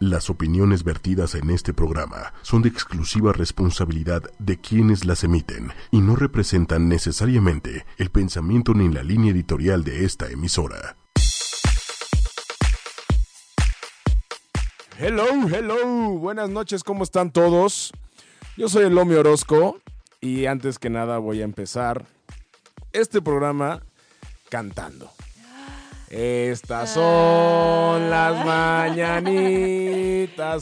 Las opiniones vertidas en este programa son de exclusiva responsabilidad de quienes las emiten y no representan necesariamente el pensamiento ni la línea editorial de esta emisora. Hello, hello, buenas noches, ¿cómo están todos? Yo soy el Lomi Orozco y antes que nada voy a empezar este programa cantando. Estas son las mañanitas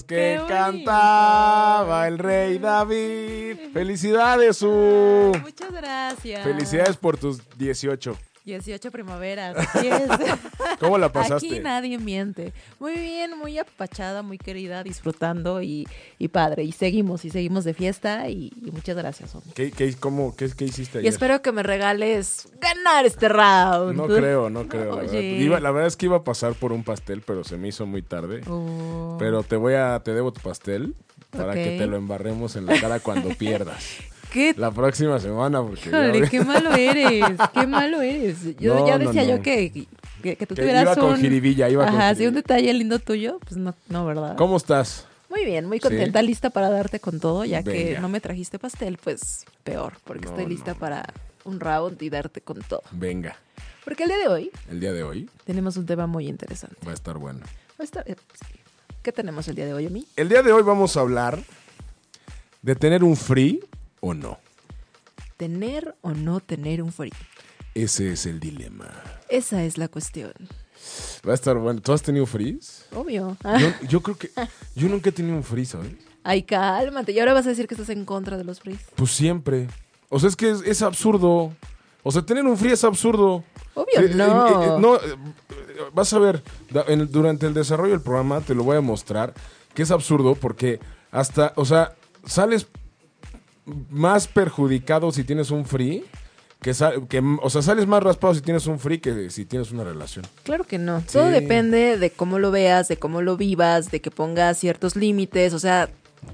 que cantaba el rey David. Felicidades, Su. Muchas gracias. Felicidades por tus 18. 18 primaveras. ¿Cómo la pasaste? Aquí nadie miente. Muy bien, muy apachada, muy querida, disfrutando y, y padre. Y seguimos, y seguimos de fiesta y, y muchas gracias, hombre. ¿Qué, qué, cómo, qué, qué hiciste Y ayer? espero que me regales ganar este round. No creo, no creo. La verdad. Oye. Iba- la verdad es que iba a pasar por un pastel, pero se me hizo muy tarde. Oh. Pero te voy a, te debo tu pastel para que te lo embarremos en la cara cuando pierdas. ¿Qué? La próxima semana, porque Híjole, qué malo eres, qué malo eres. Yo No, ya decía no. yo que, que, que tú Que tuvieras iba con un... jiribilla, iba con Ajá, sí, jiribilla. un detalle lindo tuyo, pues no, no, ¿verdad? ¿Cómo estás? Muy bien, muy ¿Sí? contenta, lista para darte con todo, ya que no me trajiste pastel, pues peor, porque estoy lista para un round y darte con todo. Venga, Porque el día de hoy el día de hoy tenemos un tema muy interesante. va a estar bueno. Va a estar- eh, ¿Qué tenemos el día de hoy, Omi? El día de hoy vamos a hablar de tener un free o no. ¿Tener o no tener un free? Ese es el dilema. Esa es la cuestión. Va a estar bueno. ¿Tú has tenido frees? Obvio. Yo, yo creo que yo nunca he tenido un free, ¿sabes? Ay, cálmate. Y ahora vas a decir que estás en contra de los frees. Pues siempre. O sea, es que es, es absurdo. O sea, tener un free es absurdo. Obvio, Eh, eh, no. eh, no, eh, vas a ver, en- durante el desarrollo del programa te lo voy a mostrar que es absurdo porque hasta, o sea, sales más perjudicado si tienes un free. Que, sal- que, o sea, sales más raspado si tienes un free que si tienes una relación. Claro que no. Todo depende de cómo lo veas, de cómo lo vivas, de que pongas ciertos límites. O sea,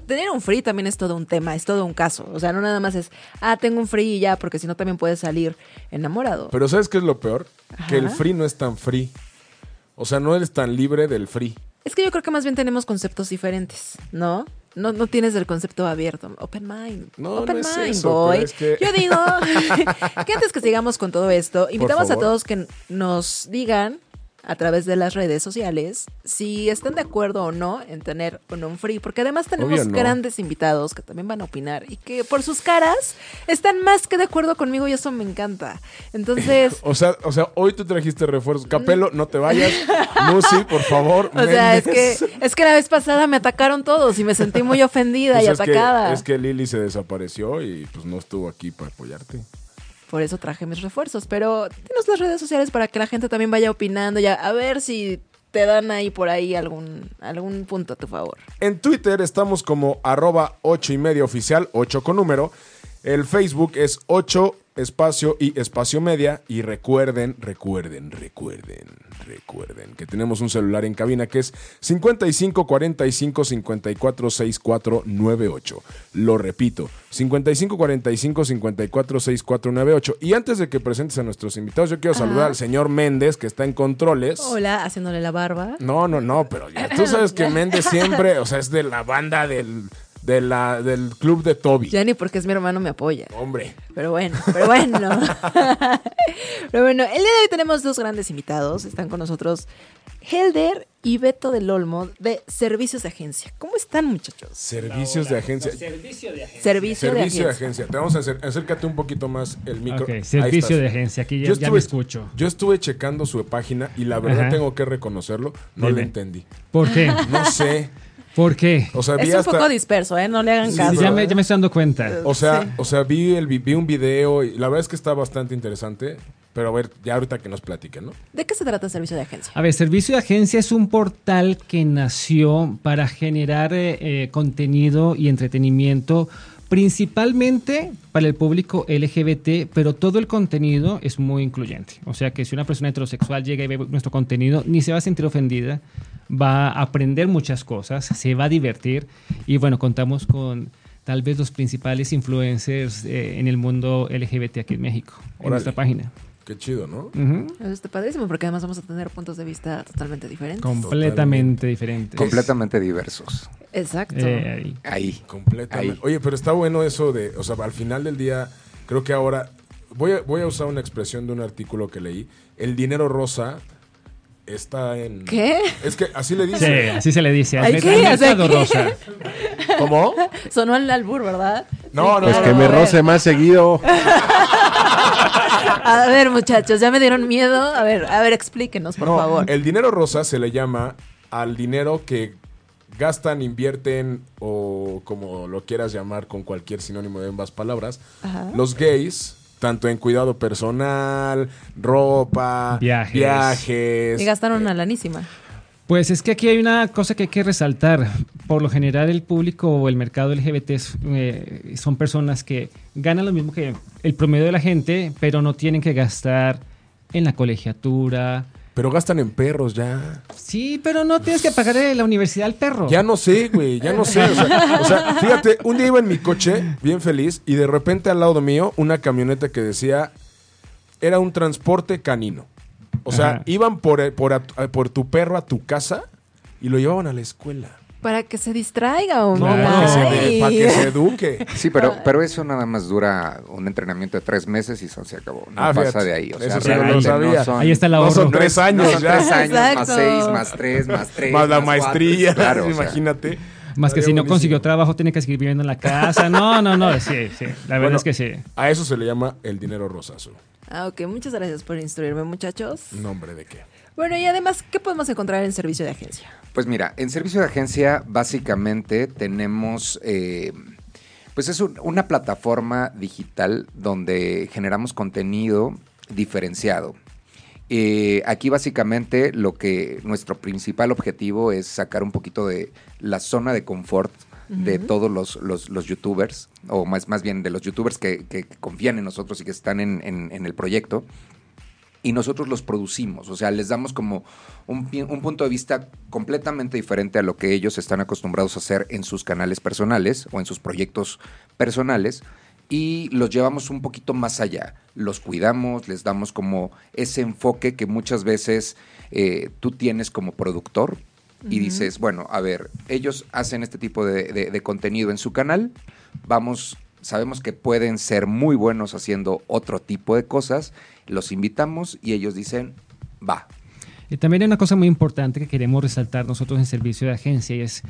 tener un free también es todo un tema, es todo un caso. O sea, no nada más es, ah, tengo un free y ya, porque si no también puedes salir enamorado. Pero ¿sabes qué es lo peor? Que el free no es tan free. O sea, no eres tan libre del free. Es que yo creo que más bien tenemos conceptos diferentes, ¿no? No, no tienes el concepto abierto. Open mind. No, Open no es mind, eso, boy. pero es que- Yo digo que antes que sigamos con todo esto, invitamos a todos que nos digan a través de las redes sociales si están de acuerdo o no en tener un free, porque además tenemos no. grandes invitados que también van a opinar y que por sus caras están más que de acuerdo conmigo y eso me encanta. Entonces, O sea, o sea, hoy tú trajiste refuerzos. Capelo, no te vayas. Lucy, por favor. o sea, es que, es que la vez pasada me atacaron todos y me sentí muy ofendida Pues y es que- atacada. es que Lili se desapareció y pues no estuvo aquí para apoyarte. Por eso traje mis refuerzos. Pero tienes las redes sociales para que la gente también vaya opinando ya. A ver si te dan ahí por ahí algún, algún punto a tu favor. En Twitter estamos como arroba 8 y media oficial, 8 con número. El Facebook es 8 espacio y espacio media. Y recuerden, recuerden, recuerden, recuerden que tenemos un celular en cabina que es 55 45 54 64 98. Lo repito, 55 45 54 64 98. Y antes de que presentes a nuestros invitados, yo quiero saludar al señor Méndez que está en controles. Hola, haciéndole la barba. No, no, no, pero ya tú sabes que Méndez siempre, o sea, es de la banda del, de la, del club de Toby. Ya ni porque es mi hermano me apoya. Hombre, Pero bueno, pero bueno. pero bueno, el día de hoy tenemos dos grandes invitados. Están con nosotros Helder y Beto del Olmo de Servicios de Agencia. ¿Cómo están, muchachos? servicios de agencia. Servicio de agencia. Servicio, Servicio de de agencia. Te vamos a hacer, acércate un poquito más el micro. Ok, Ahí servicio de agencia, aquí ya, Yo ya me escucho. Yo estuve checando su página y la verdad Ajá. tengo que reconocerlo, no Dime. le entendí. ¿Por qué? No sé. ¿Por qué? O sea, vi Es un hasta. poco disperso, ¿eh? No le hagan Sí, caso. ya, me, ya me estoy dando cuenta. O sea, Sí. o sea, vi el vi un video y la verdad es que está bastante interesante. Pero a ver, ya ahorita que nos platiquen, ¿no? ¿De qué se trata Servicio de Agencia? A ver, Servicio de Agencia es un portal que nació para generar eh, eh, contenido y entretenimiento principalmente para el público LGBT, pero todo el contenido es muy incluyente. O sea que si una persona heterosexual llega y ve nuestro contenido, ni se va a sentir ofendida, va a aprender muchas cosas, se va a divertir y bueno, contamos con tal vez los principales influencers eh, en el mundo LGBT aquí en México, en Órale. nuestra página. Qué chido, ¿no? Ujú. Eso está padrísimo porque además vamos a tener puntos de vista totalmente diferentes. Completamente diferente. Completamente diversos. Exacto. Eh, ahí. Ahí. Completamente. Ahí. Oye, pero está bueno eso de, o sea, al final del día, creo que ahora voy a, voy a usar una expresión de un artículo que leí. El dinero rosa está en... ¿Qué? Es que así le Sí, dice. así se le dice. Ay, al ¿qué? al O sea, mercado ¿qué? rosa. ¿Cómo? Sonó al albur, ¿verdad? No, no, Pues claro, que me roce más seguido. A ver, muchachos, ya me dieron miedo. A ver, a ver, explíquenos, por No, favor. El dinero rosa se le llama al dinero que gastan, invierten o como lo quieras llamar con cualquier sinónimo de ambas palabras, Ajá. los gays, tanto en cuidado personal, ropa, Viajes. viajes. Y gastaron una lanísima. Pues es que aquí hay una cosa que hay que resaltar. Por lo general, el público o el mercado LGBT es, eh, son personas que ganan lo mismo que el promedio de la gente, pero no tienen que gastar en la colegiatura. Pero gastan en perros ya. Sí, pero no tienes que pagar la universidad al perro. Ya no sé, güey, ya no sé. O sea, o sea, fíjate, un día iba en mi coche, bien feliz, y de repente al lado mío, una camioneta que decía, era un transporte canino. O sea, Ajá. iban por, el- por, a- por tu perro a tu casa y lo llevaban a la escuela. Para que se distraiga, hombre. No, para que, se, para que se eduque. Sí, pero, pero eso nada más dura un entrenamiento de tres meses y se se acabó. No Ah, pasa fíjate. de ahí. O sea, Eso sí no son- Ahí está el No son tres no años son ya. tres años, más seis, más tres, más tres. Más la cuatro, maestría, claro, o sea, imagínate. Más que si no consiguió trabajo, tiene que seguir viviendo en la casa. No, no, no. Sí, sí. La verdad Bueno, es que sí. A eso se le llama el dinero rosazo. Ah, ok, muchas gracias por instruirme, muchachos. Nombre de qué. Bueno, y además, ¿qué podemos encontrar en servicio de agencia? Pues mira, en servicio de agencia básicamente tenemos, eh, pues es un- una plataforma digital donde generamos contenido diferenciado. Eh, aquí básicamente lo que nuestro principal objetivo es sacar un poquito de la zona de confort de todos los, los- los youtubers, o más, más bien de los youtubers que, que confían en nosotros y que están en- en- en el proyecto y nosotros los producimos. O sea, les damos como un, punto de vista completamente diferente a lo que ellos están acostumbrados a hacer en sus canales personales o en sus proyectos personales. Y los llevamos un poquito más allá. Los cuidamos, les damos como ese enfoque que muchas veces eh, tú tienes como productor y dices, bueno, a ver, ellos hacen este tipo de, de- de contenido en su canal, vamos, sabemos que pueden ser muy buenos haciendo otro tipo de cosas, los invitamos y ellos dicen, va. Y también hay una cosa muy importante que queremos resaltar nosotros en servicio de agencia y es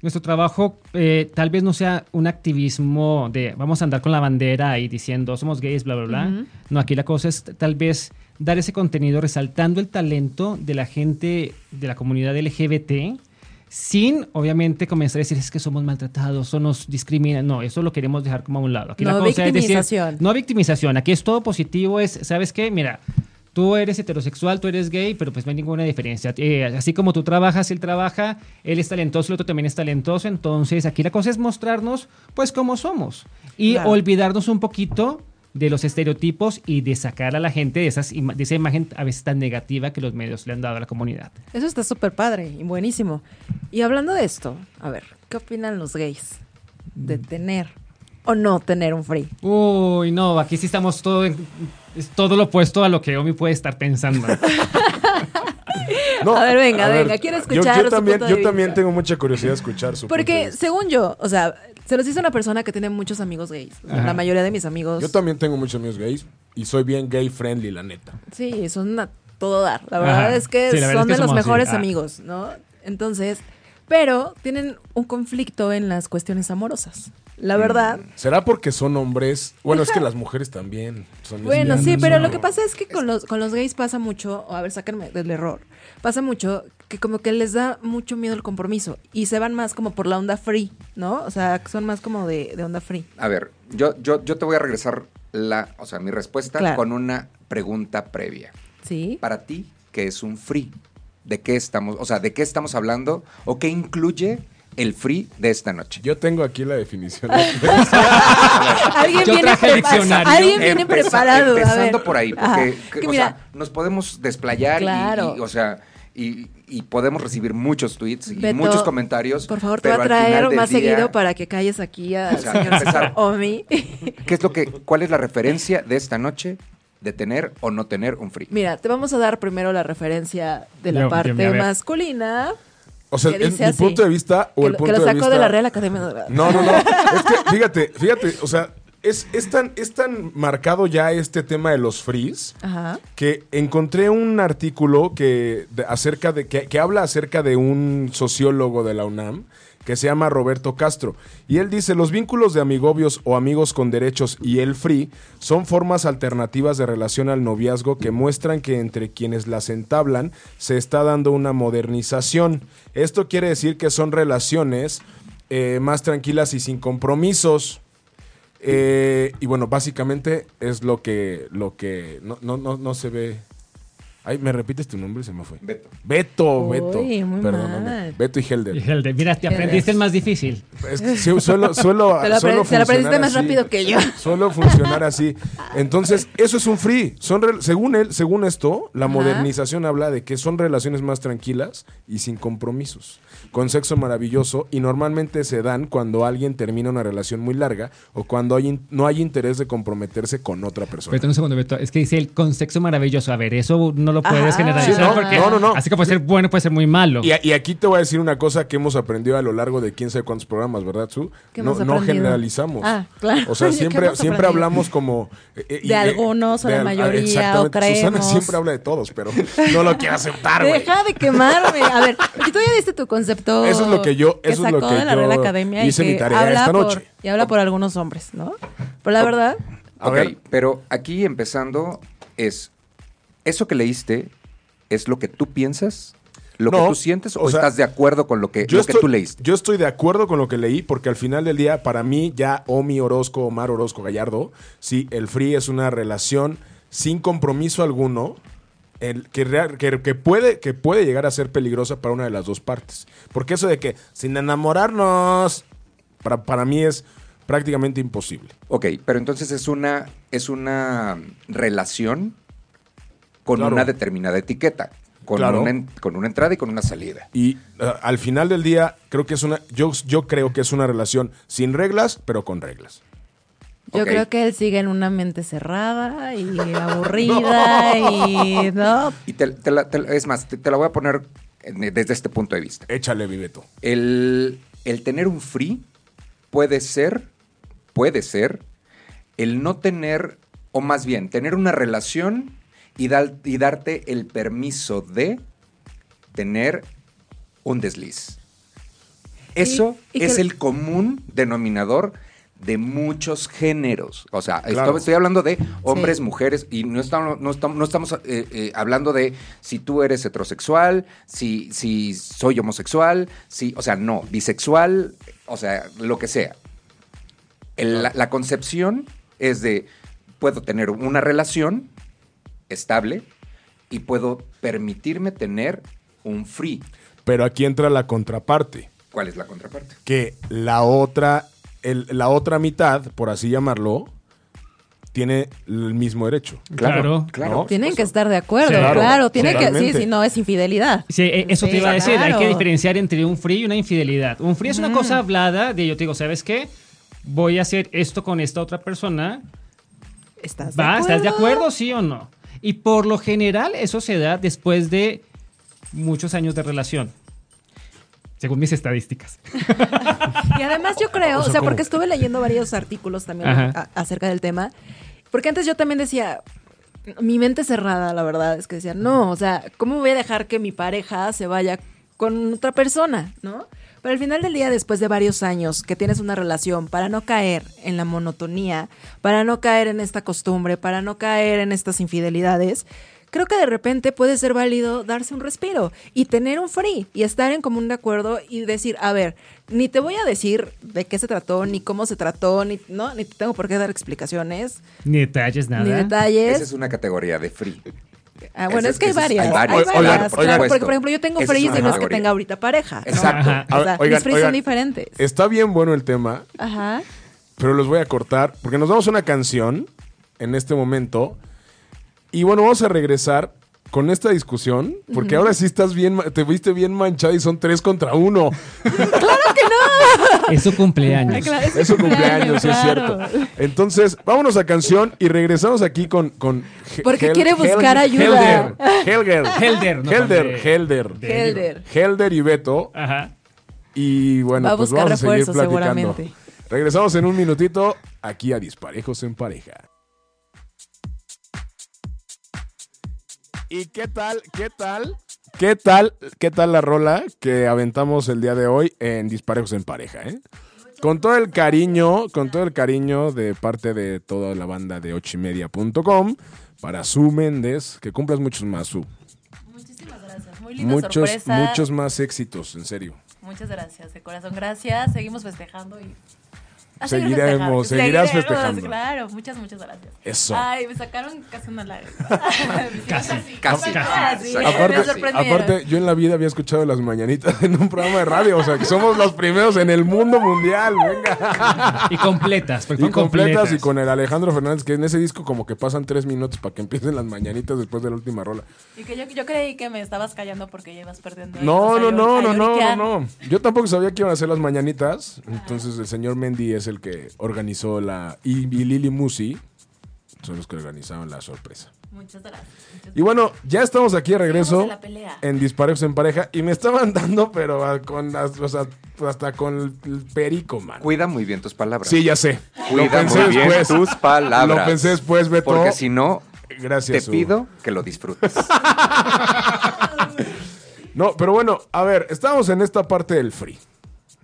nuestro trabajo eh, tal vez no sea un activismo de vamos a andar con la bandera y diciendo somos gays, bla, bla, bla. No, aquí la cosa es tal vez dar ese contenido resaltando el talento de la gente de la comunidad LGBT sin obviamente comenzar a decir es que somos maltratados o nos discriminan. No, eso lo queremos dejar como a un lado. Aquí la No cosa es decir, victimización. no victimización. Aquí es todo positivo. Es, ¿sabes qué? Mira, tú eres heterosexual, tú eres gay, pero pues no hay ninguna diferencia. Eh, así como tú trabajas, él trabaja, él es talentoso, el otro también es talentoso. Entonces, aquí la cosa es mostrarnos, pues, cómo somos. Y Claro. olvidarnos un poquito de los estereotipos y de sacar a la gente de, esas, ima- de esa imagen a veces tan negativa que los medios le han dado a la comunidad. Eso está súper padre y buenísimo. Y hablando de esto, a ver, ¿qué opinan los gays de tener o no tener un free? Uy, no, aquí sí estamos todo, en- es todo lo opuesto a lo que Omi puede estar pensando. No, A ver, venga, venga, quiero yo- escuchar Yo, su también, punto de yo vista. también tengo mucha curiosidad de escuchar su punto de Porque vista. según yo, o sea, se los dice una persona que tiene muchos amigos gays. O sea, Ajá. la mayoría de mis amigos. Yo también tengo muchos amigos gays y soy bien gay friendly, la neta. Sí, son una todo dar. La verdad Ajá. es que Sí, la verdad son es que de los así. mejores Ah. amigos, ¿no? Entonces, pero tienen un conflicto en las cuestiones amorosas. La Mm. verdad. ¿Será porque son hombres? Bueno, es que las mujeres también son Bueno, sí, pero ¿no? lo que pasa es que con los, con los gays pasa mucho, o a ver, sáquenme del error, pasa mucho que como que les da mucho miedo el compromiso y se van más como por la onda free, ¿no? O sea, son más como de, de onda free. A ver, yo, yo, yo te voy a regresar la, o sea, mi respuesta Claro. con una pregunta previa. ¿Sí? Para ti, ¿qué es un free? ¿De qué estamos, o sea, de qué estamos hablando o qué incluye el free de esta noche? Yo tengo aquí la definición. Alguien Yo viene, traje el prepa- diccionario. alguien viene Empeza- preparado. a Empezando ver. por ahí, porque que- Que o mira, sea, nos podemos desplayar y- Claro. y, o sea, y, y podemos recibir muchos tweets y Beto, muchos comentarios. Por favor, te voy a traer más día, seguido para que calles aquí al O sea, señor empezar. Omi. ¿Qué es lo que, cuál es la referencia de esta noche de tener o no tener un free. Mira, te vamos a dar primero la referencia de la Yo- parte a masculina. O sea, en mi así. punto de vista o el lo, punto que lo de sacó vista de la Real Academia de No, no, no. es que fíjate, fíjate, o sea, es, es tan, es tan marcado ya este tema de los frees Ajá. que encontré un artículo que de- acerca de que, que habla acerca de un sociólogo de la UNAM que se llama Roberto Castro y él dice los vínculos de amigobios o amigos con derechos y el free son formas alternativas de relación al noviazgo que muestran que entre quienes las entablan se está dando una modernización. Esto quiere decir que son relaciones eh, más tranquilas y sin compromisos. Eh, y bueno, básicamente es lo que, lo que no, no, no, no se ve. Ay, ¿me repites tu nombre? Se me fue. Beto. Beto, Uy, Beto. muy Perdóname. mal. Beto y Helder. Y el de, mira, te aprendiste el más difícil. Es que sí, suelo, suelo, Te lo, suelo te lo aprendiste más así. rápido que yo. Suelo funcionar así. Entonces, eso es un free. Son según él, según esto, la Ajá. modernización habla de que son relaciones más tranquilas y sin compromisos, con sexo maravilloso y normalmente se dan cuando alguien termina una relación muy larga o cuando hay no hay interés de comprometerse con otra persona. Beto, un segundo, Beto. Es que dice el contexto maravilloso. A ver, eso no lo puedes Ajá. generalizar Sí, no, porque no, no, no. así que puede ser bueno, puede ser muy malo. Y, y aquí te voy a decir una cosa que hemos aprendido a lo largo de quién sabe cuántos programas, ¿verdad, Su? ¿Qué No, no generalizamos. Ah, claro. O sea, Oye, ¿qué siempre, siempre hablamos como... eh, eh, y De algunos o de al- mayoría, exactamente. o Susana creemos. siempre habla de todos, pero no lo quiere aceptar, güey. Deja de quemarme. A ver, porque tú ya diste tu concepto. Eso es lo que yo- eso es lo que de la yo Real Academia hice y mi tarea habla esta por- noche. y habla por algunos hombres, ¿no? Pero la verdad, A ok, ver. pero aquí empezando es, ¿eso que leíste es lo que tú piensas? ¿Lo No, que tú sientes o, o sea, estás de acuerdo con lo que, Yo lo que estoy, tú leíste? yo estoy de acuerdo con lo que leí porque al final del día, para mí, ya Omi Orozco, Omar Orozco Gallardo, sí, el free es una relación sin compromiso alguno, el, que, que, que puede, que puede llegar a ser peligrosa para una de las dos partes. Porque eso de que sin enamorarnos, para, para mí es prácticamente imposible. Ok, pero entonces es una, es una relación con Claro. una determinada etiqueta, con, Claro. una, con una entrada y con una salida. Y eh, al final del día, creo que es una, yo, yo creo que es una relación sin reglas, pero con reglas. yo creo que él sigue en una mente cerrada y aburrida y no. Y te- te la- te la- es más, te, te la voy a poner en- desde este punto de vista. Échale, Viveto. El, el tener un free puede ser, puede ser, el no tener, o más bien, tener una relación y, dar- y darte el permiso de tener un desliz. Eso Y- y es que- el común denominador de muchos géneros. O sea, estoy hablando de hombres, Sí. mujeres, y no estamos, no estamos, no estamos eh, eh, hablando de si tú eres heterosexual, si, si soy homosexual, si, o sea, no, bisexual, o sea, lo que sea. El- la, la concepción es de, puedo tener una relación estable y puedo permitirme tener un free. Pero aquí entra la contraparte. ¿Cuál es la contraparte? que la otra, el- la otra mitad, por así llamarlo, tiene el mismo derecho. Claro. claro. ¿No? Tienen que estar de acuerdo, Sí. claro. Claro, tiene que, sí, no es infidelidad. Sí, eh, eso Sí, te iba a decir. Hay que diferenciar entre un free y una infidelidad. Un free es una cosa hablada de yo te digo, ¿sabes qué? Voy a hacer esto con esta otra persona. ¿Estás de ¿Va? acuerdo? ¿Estás de acuerdo, sí o no? Y por lo general eso se da después de muchos años de relación. Según mis estadísticas. Y además yo creo, O o sea, porque estuve leyendo varios artículos también a- acerca del tema, porque antes yo también decía, mi mente cerrada, la verdad, es que decía, no, o sea, ¿cómo voy a dejar que mi pareja se vaya con otra persona, no? Pero al final del día, después de varios años que tienes una relación, para no caer en la monotonía, para no caer en esta costumbre, para no caer en estas infidelidades, creo que de repente puede ser válido darse un respiro y tener un free y estar en común de acuerdo y decir, a ver, ni te voy a decir de qué se trató, ni cómo se trató, ni, ¿no? ni te tengo por qué dar explicaciones, Ni detalles, nada. ni Esa detalles. es una categoría de free. Ah, bueno, es que hay varias. hay varias, oigan, claro, porque por ejemplo yo tengo una y no es que tenga ahorita pareja. ¿no? Exacto. Ajá. O sea, oigan, mis son diferentes. Está bien bueno el tema, Ajá. pero los voy a cortar porque nos damos una canción en este momento. Y bueno, vamos a regresar con esta discusión, porque ahora sí estás bien, te viste bien manchada y son tres contra uno. Es su cumpleaños. Ay, claro, Es su cumpleaños, sí es claro. cierto. Entonces, vámonos a canción y regresamos aquí con. con Porque Hel- quiere buscar Hel- ayuda. Helder. Helder. Helder, no, Helder. de- Helder. de- Helder. Helder y Beto. Ajá. Y bueno, Va a pues buscar vamos a seguir platicando. seguramente. Regresamos en un minutito aquí a Disparejos en Pareja. ¿Y qué tal? ¿Qué tal? ¿Qué tal? ¿Qué tal la rola que aventamos el día de hoy en Disparejos en Pareja, eh? Con todo el cariño, con todo el cariño de parte de toda la banda de ochimedia.com para Su Méndez, que cumplas muchos más, Su. Muchísimas gracias. Muy linda Muchos, sorpresa. muchos más éxitos, en serio. Muchas gracias, de corazón. Gracias. Seguimos festejando y. a seguir Seguiremos, festejando. seguirás festejando. Claro, muchas, muchas gracias. Eso. Ay, me sacaron casi una lágrima. Casi. Casi. Casi. Me Aparte, aparte, yo en la vida había escuchado las mañanitas en un programa de radio. O sea, que somos los primeros en el mundo mundial. Venga. Y completas, porque Y completas completas. y con el Alejandro Fernández, que en ese disco como que pasan tres minutos para que empiecen las mañanitas después de la última rola. Y que yo, yo creí que me estabas callando porque ya ibas perdiendo. No, no, no, no, no, no, no. Yo tampoco sabía que iban a hacer las mañanitas. Entonces el señor Mendy es el que organizó la... Y, y Lili Musi son los que organizaron la sorpresa. Muchas gracias. muchas Y bueno, ya estamos aquí de regreso en la pelea. en Disparejos en Pareja y me estaban dando, pero con las- o sea, hasta con el, perico, man. Cuida muy bien tus palabras. Sí, ya sé. Cuida muy bien tus palabras. Lo pensé después, Beto. Porque si no, Gracias. te Hugo. pido que lo disfrutes. No, pero bueno, a ver, estamos en esta parte del free.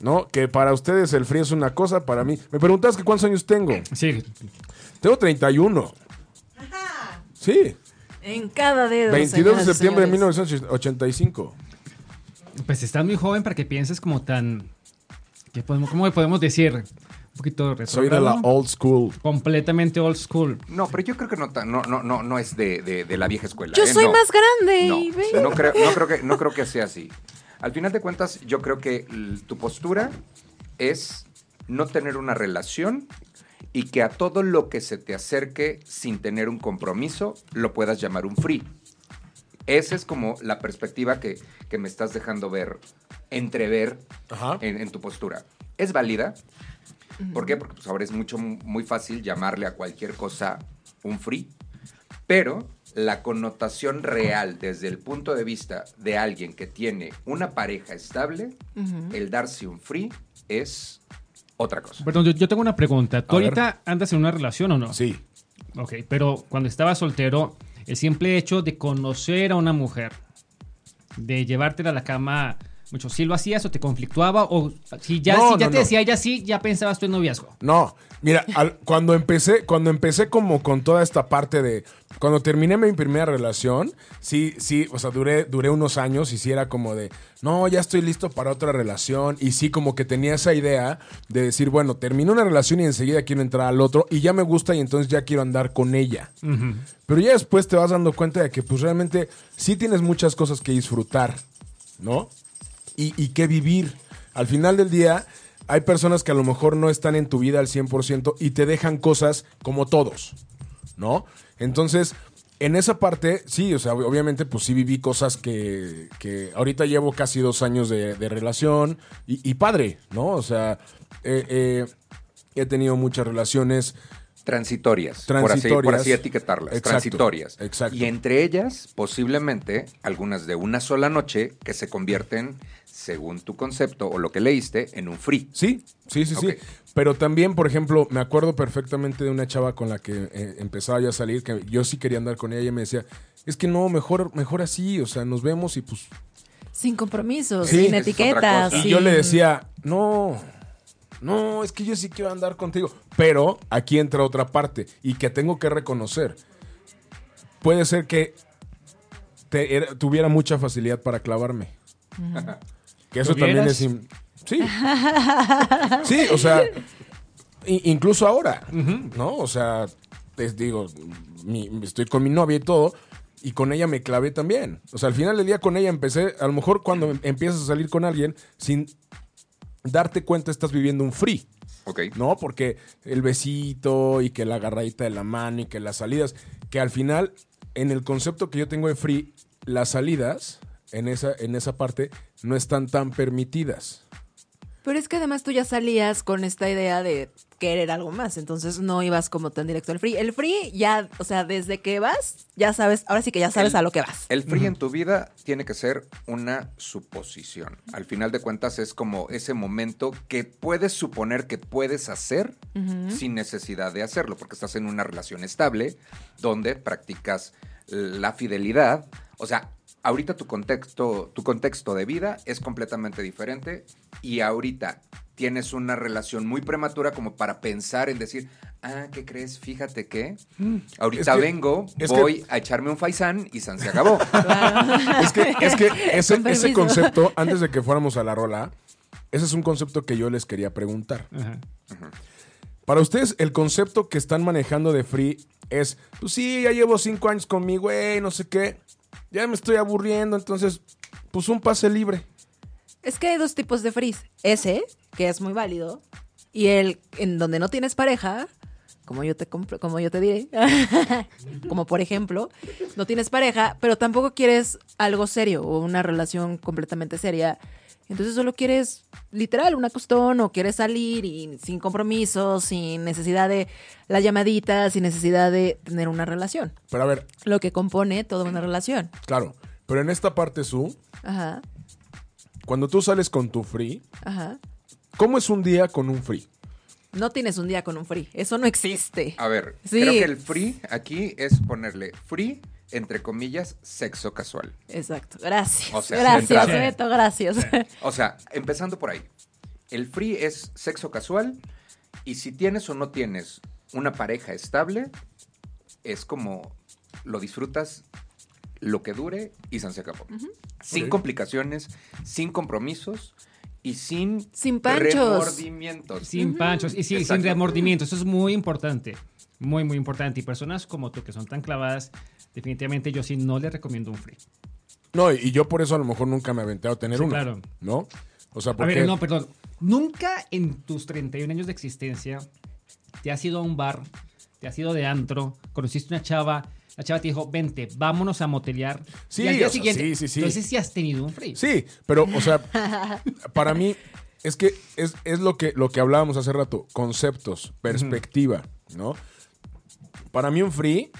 ¿No? Que para ustedes el free es una cosa, para mí. Me preguntas que cuántos años tengo. Sí, Tengo 31. Sí. En cada dedo. 22 de septiembre de señores. 1985. pues estás muy joven para que pienses como tan... ¿qué podemos, ¿Cómo podemos decir? Un poquito Soy de la old school. Completamente old school. No, pero yo creo que no, no, no, no, no es de, de- de la vieja escuela. Yo ¿eh? soy No. más grande. No, y ve. no creo, no, creo que, no creo que sea así. Al final de cuentas, yo creo que tu postura es no tener una relación y que a todo lo que se te acerque sin tener un compromiso lo puedas llamar un free. Esa es como la perspectiva que, que me estás dejando ver, entrever Ajá. en, en tu postura. ¿Es válida? ¿Por qué? Porque pues, ahora es mucho, muy fácil llamarle a cualquier cosa un free, pero la connotación real desde el punto de vista de alguien que tiene una pareja estable, el darse un free es otra cosa. Perdón, yo, yo tengo una pregunta. ¿Tú A ver. ahorita andas en una relación o no? Sí. Ok, pero cuando estabas soltero, el simple hecho de conocer a una mujer, de llevártela a la cama, mucho, ¿sí lo hacías o te conflictuaba? O si ya, No, si ya no, te no. decía ella sí, ya pensabas tú en noviazgo. No, mira, al- cuando empecé, cuando empecé como con toda esta parte de, cuando terminé mi primera relación, sí, sí, o sea, duré, duré unos años y sí era como de, no, ya estoy listo para otra relación y sí como que tenía esa idea de decir, bueno, termino una relación y enseguida quiero entrar al otro y ya me gusta y entonces ya quiero andar con ella. Pero ya después te vas dando cuenta de que pues realmente sí tienes muchas cosas que disfrutar, ¿no? Y, y qué vivir. Al final del día, hay personas que a lo mejor no están en tu vida al 100% y te dejan cosas como todos, ¿no? Entonces, en esa parte, sí, o sea, ob- obviamente, pues sí viví cosas que, que ahorita llevo casi dos años de, de relación y, y padre, ¿no? O sea, eh, eh, he tenido muchas relaciones. Transitorias, Por, así, por Transitorias. así etiquetarlas. Exacto, transitorias. exacto. Y entre ellas, posiblemente, algunas de una sola noche que se convierten, según tu concepto o lo que leíste, en un free. Sí, sí, sí, sí. Pero también, por ejemplo, me acuerdo perfectamente de una chava con la que eh, empezaba ya a salir, que yo sí quería andar con ella y ella me decía, es que no, mejor, mejor así, o sea, nos vemos y pues... Sin compromisos, Sí, sin etiquetas. Y sin- yo le decía, no, no, es que yo sí quiero andar contigo. Pero aquí entra otra parte y que tengo que reconocer. Puede ser que te- era- tuviera mucha facilidad para clavarme. Que eso también es... Sí. Sí, o sea, incluso ahora, ¿no? O sea, les digo, mi- estoy con mi novia y todo, y con ella me clavé también. O sea, al final del día con ella empecé, a lo mejor cuando em- empiezas a salir con alguien, sin darte cuenta estás viviendo un free. Ok. ¿no? Porque el besito y que la agarradita de la mano y que las salidas, que al final, en el concepto que yo tengo de free, las salidas en esa, en esa parte no están tan permitidas. Pero es que además tú ya salías con esta idea de querer algo más, entonces no ibas como tan directo al free. El free ya, o sea, desde que vas, ya sabes, ahora sí que ya sabes El- a lo que vas. El free en tu vida tiene que ser una suposición. Al final de cuentas es como ese momento que puedes suponer que puedes hacer sin necesidad de hacerlo, porque estás en una relación estable donde practicas la fidelidad. O sea, ahorita tu contexto, tu contexto de vida es completamente diferente y ahorita tienes una relación muy prematura como para pensar en decir, ah, ¿qué crees? Fíjate que ahorita Es que- vengo, que- voy a echarme un faisán y San se acabó. Es que, es que ese, concepto, antes de que fuéramos a la rola, ese es un concepto que yo les quería preguntar. Ajá. Para ustedes, el concepto que están manejando de free es, pues sí, ya llevo cinco años con mi güey, no sé qué, ya me estoy aburriendo, entonces, pues un pase libre. Es que hay dos tipos de freeze. Ese, que es muy válido, y el en donde no tienes pareja, como yo te compro- como yo te diré, como por ejemplo, no tienes pareja, pero tampoco quieres algo serio o una relación completamente seria. Entonces solo quieres literal una costón o quieres salir y sin compromiso, sin necesidad de la llamadita, sin necesidad de tener una relación. Pero a ver, Lo que compone toda una relación. claro, pero en esta parte, Su, Ajá, cuando tú sales con tu free, ajá. ¿cómo es un día con un free? No tienes un día con un free. Eso no existe. A ver, Sí. creo que el free aquí es ponerle free, entre comillas, sexo casual. Exacto. Gracias. O sea, gracias. Beto, gracias. O sea, empezando por ahí. El free es sexo casual y si tienes o no tienes una pareja estable, es como lo disfrutas lo que dure y se acabó. Sin Ok. complicaciones, sin compromisos y sin, Sin panchos. remordimientos. Sin panchos y sí, sin remordimientos. Eso es muy importante. Muy, muy importante. Y personas como tú que son tan clavadas, definitivamente yo sí no les recomiendo un free. No, y yo por eso a lo mejor nunca me aventé a tener Sí, uno. claro. ¿No? O sea, A porque... ver, no, perdón. Nunca en tus 31 años de existencia te has ido a un bar, te has ido de antro, conociste una chava, la chava te dijo, vente, vámonos a motelear. Sí, y al día sea, siguiente, sí, sí, sí. Entonces sí has tenido un free. Sí, pero, o sea, para mí es que es, es lo, que, lo que hablábamos hace rato, conceptos, perspectiva, ¿no? Para mí un free,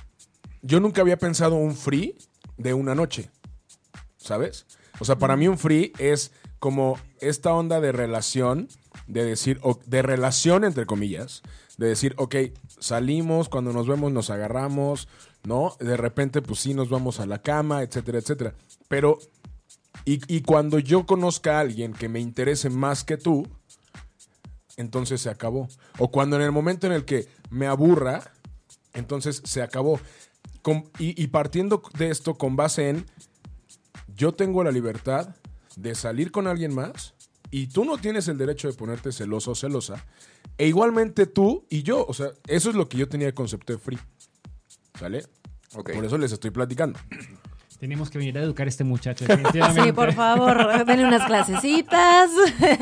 yo nunca había pensado un free de una noche, ¿sabes? O sea, para mí un free es como esta onda de relación, de decir, de relación entre comillas, de decir, ok, salimos, cuando nos vemos nos agarramos, ¿no? De repente, pues sí, nos vamos a la cama, etcétera, etcétera. Pero y, y cuando yo conozca a alguien que me interese más que tú, entonces se acabó. O cuando en el momento en el que me aburra, entonces se acabó. Con- y, y partiendo de esto con base en, yo tengo la libertad de salir con alguien más y tú no tienes el derecho de ponerte celoso o celosa. E igualmente tú y yo. O sea, eso es lo que yo tenía el concepto de free. ¿Sale? Por eso les estoy platicando. Tenemos que venir a educar a este muchacho. Sí, por favor, denle unas clasecitas.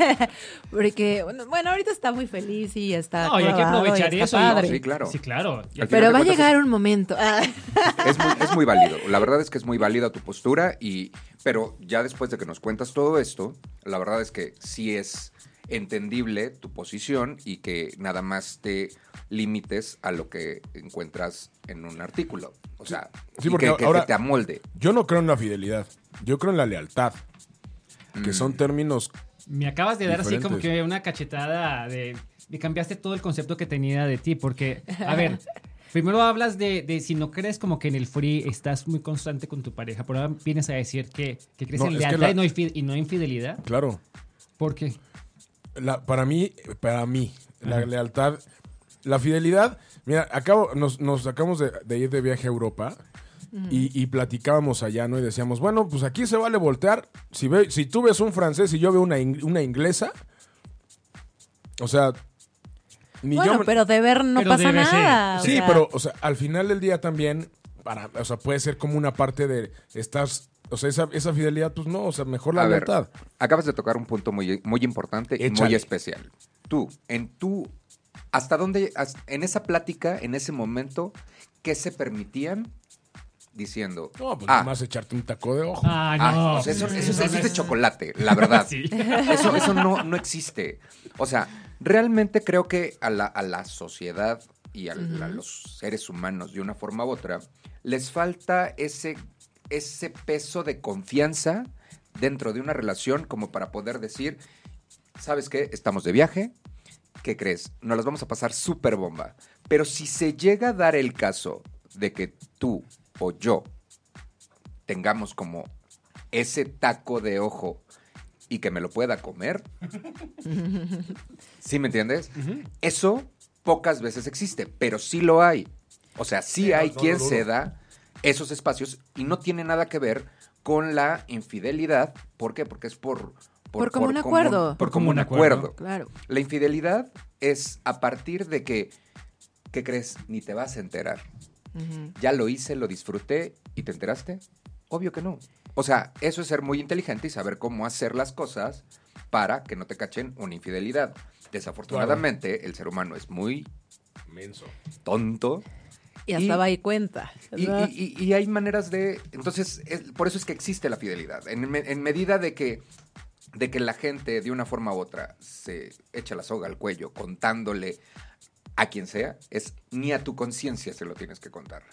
Porque, bueno, bueno, ahorita está muy feliz y está. No, y hay que aprovechar eso. padre. Sí, claro. Sí, claro. Pero va a llegar un momento. Ah. Es muy, es muy válido. La verdad es que es muy válida tu postura y pero ya después de que nos cuentas todo esto, la verdad es que sí es entendible tu posición y que nada más te limites a lo que encuentras en un artículo. O sea, Sí, y porque que, que ahora- te amolde. Yo no creo en la fidelidad, yo creo en la lealtad, que Mm. son términos... Me acabas de dar así como que una cachetada de... Me cambiaste todo el concepto que tenía de ti, porque, a ver, primero hablas de, de si no crees como que en el free estás muy constante con tu pareja, pero ahora vienes a decir que, que crees No, en lealtad la- y, no infi- y no infidelidad. Claro, ¿Por qué? La- para mí, para mí, la lealtad, la fidelidad... Mira, acabo, nos, nos acabamos de, de ir de viaje a Europa y, y platicábamos allá, ¿no? Y decíamos, bueno, pues aquí se vale voltear. Si, ve, si tú ves un francés y yo veo una, in- una inglesa, o sea... Ni Bueno, yo me- pero de ver no Pero pasa debe nada. o Sí, sea, pero, o sea, al final del día también, para, o sea, puede ser como una parte de estás, o sea, esa, esa fidelidad, pues no, o sea, mejor la A ver, acabas de tocar un punto muy, muy importante y muy especial. Tú, en tu, ¿hasta dónde, en esa plática, en ese momento, qué se permitían diciendo, No, pues ah, nada más echarte un taco de ojo. Ah, Ah, no. o sea, eso, eso es- eso de chocolate, la verdad. Sí. Eso, eso no, no existe. O sea, realmente creo que a la, a la sociedad y a los seres humanos, de una forma u otra, les falta ese, ese peso de confianza dentro de una relación como para poder decir, ¿sabes qué? Estamos de viaje. ¿Qué crees? Nos las vamos a pasar súper bomba. Pero si se llega a dar el caso de que tú o yo tengamos como ese taco de ojo y que me lo pueda comer, ¿sí me entiendes? Eso pocas veces existe, pero sí lo hay. O sea, sí, hay no quien se da esos espacios y no tiene nada que ver con la infidelidad. ¿Por qué? Porque es por... Por común acuerdo. Por Por común acuerdo. acuerdo. Claro. La infidelidad es a partir de que, ¿qué crees? Ni te vas a enterar. Ya lo hice, lo disfruté y te enteraste. Obvio que no. O sea, eso es ser muy inteligente y saber cómo hacer las cosas para que no te cachen una infidelidad. Desafortunadamente, el ser humano es muy Menso. tonto Y hasta Y- va y cuenta. y, y- y- hay maneras de... Entonces, es- por eso es que existe la fidelidad. En medida de que, de que la gente, de una forma u otra, se echa la soga al cuello contándole a quien sea, es ni a tu conciencia se lo tienes que contar.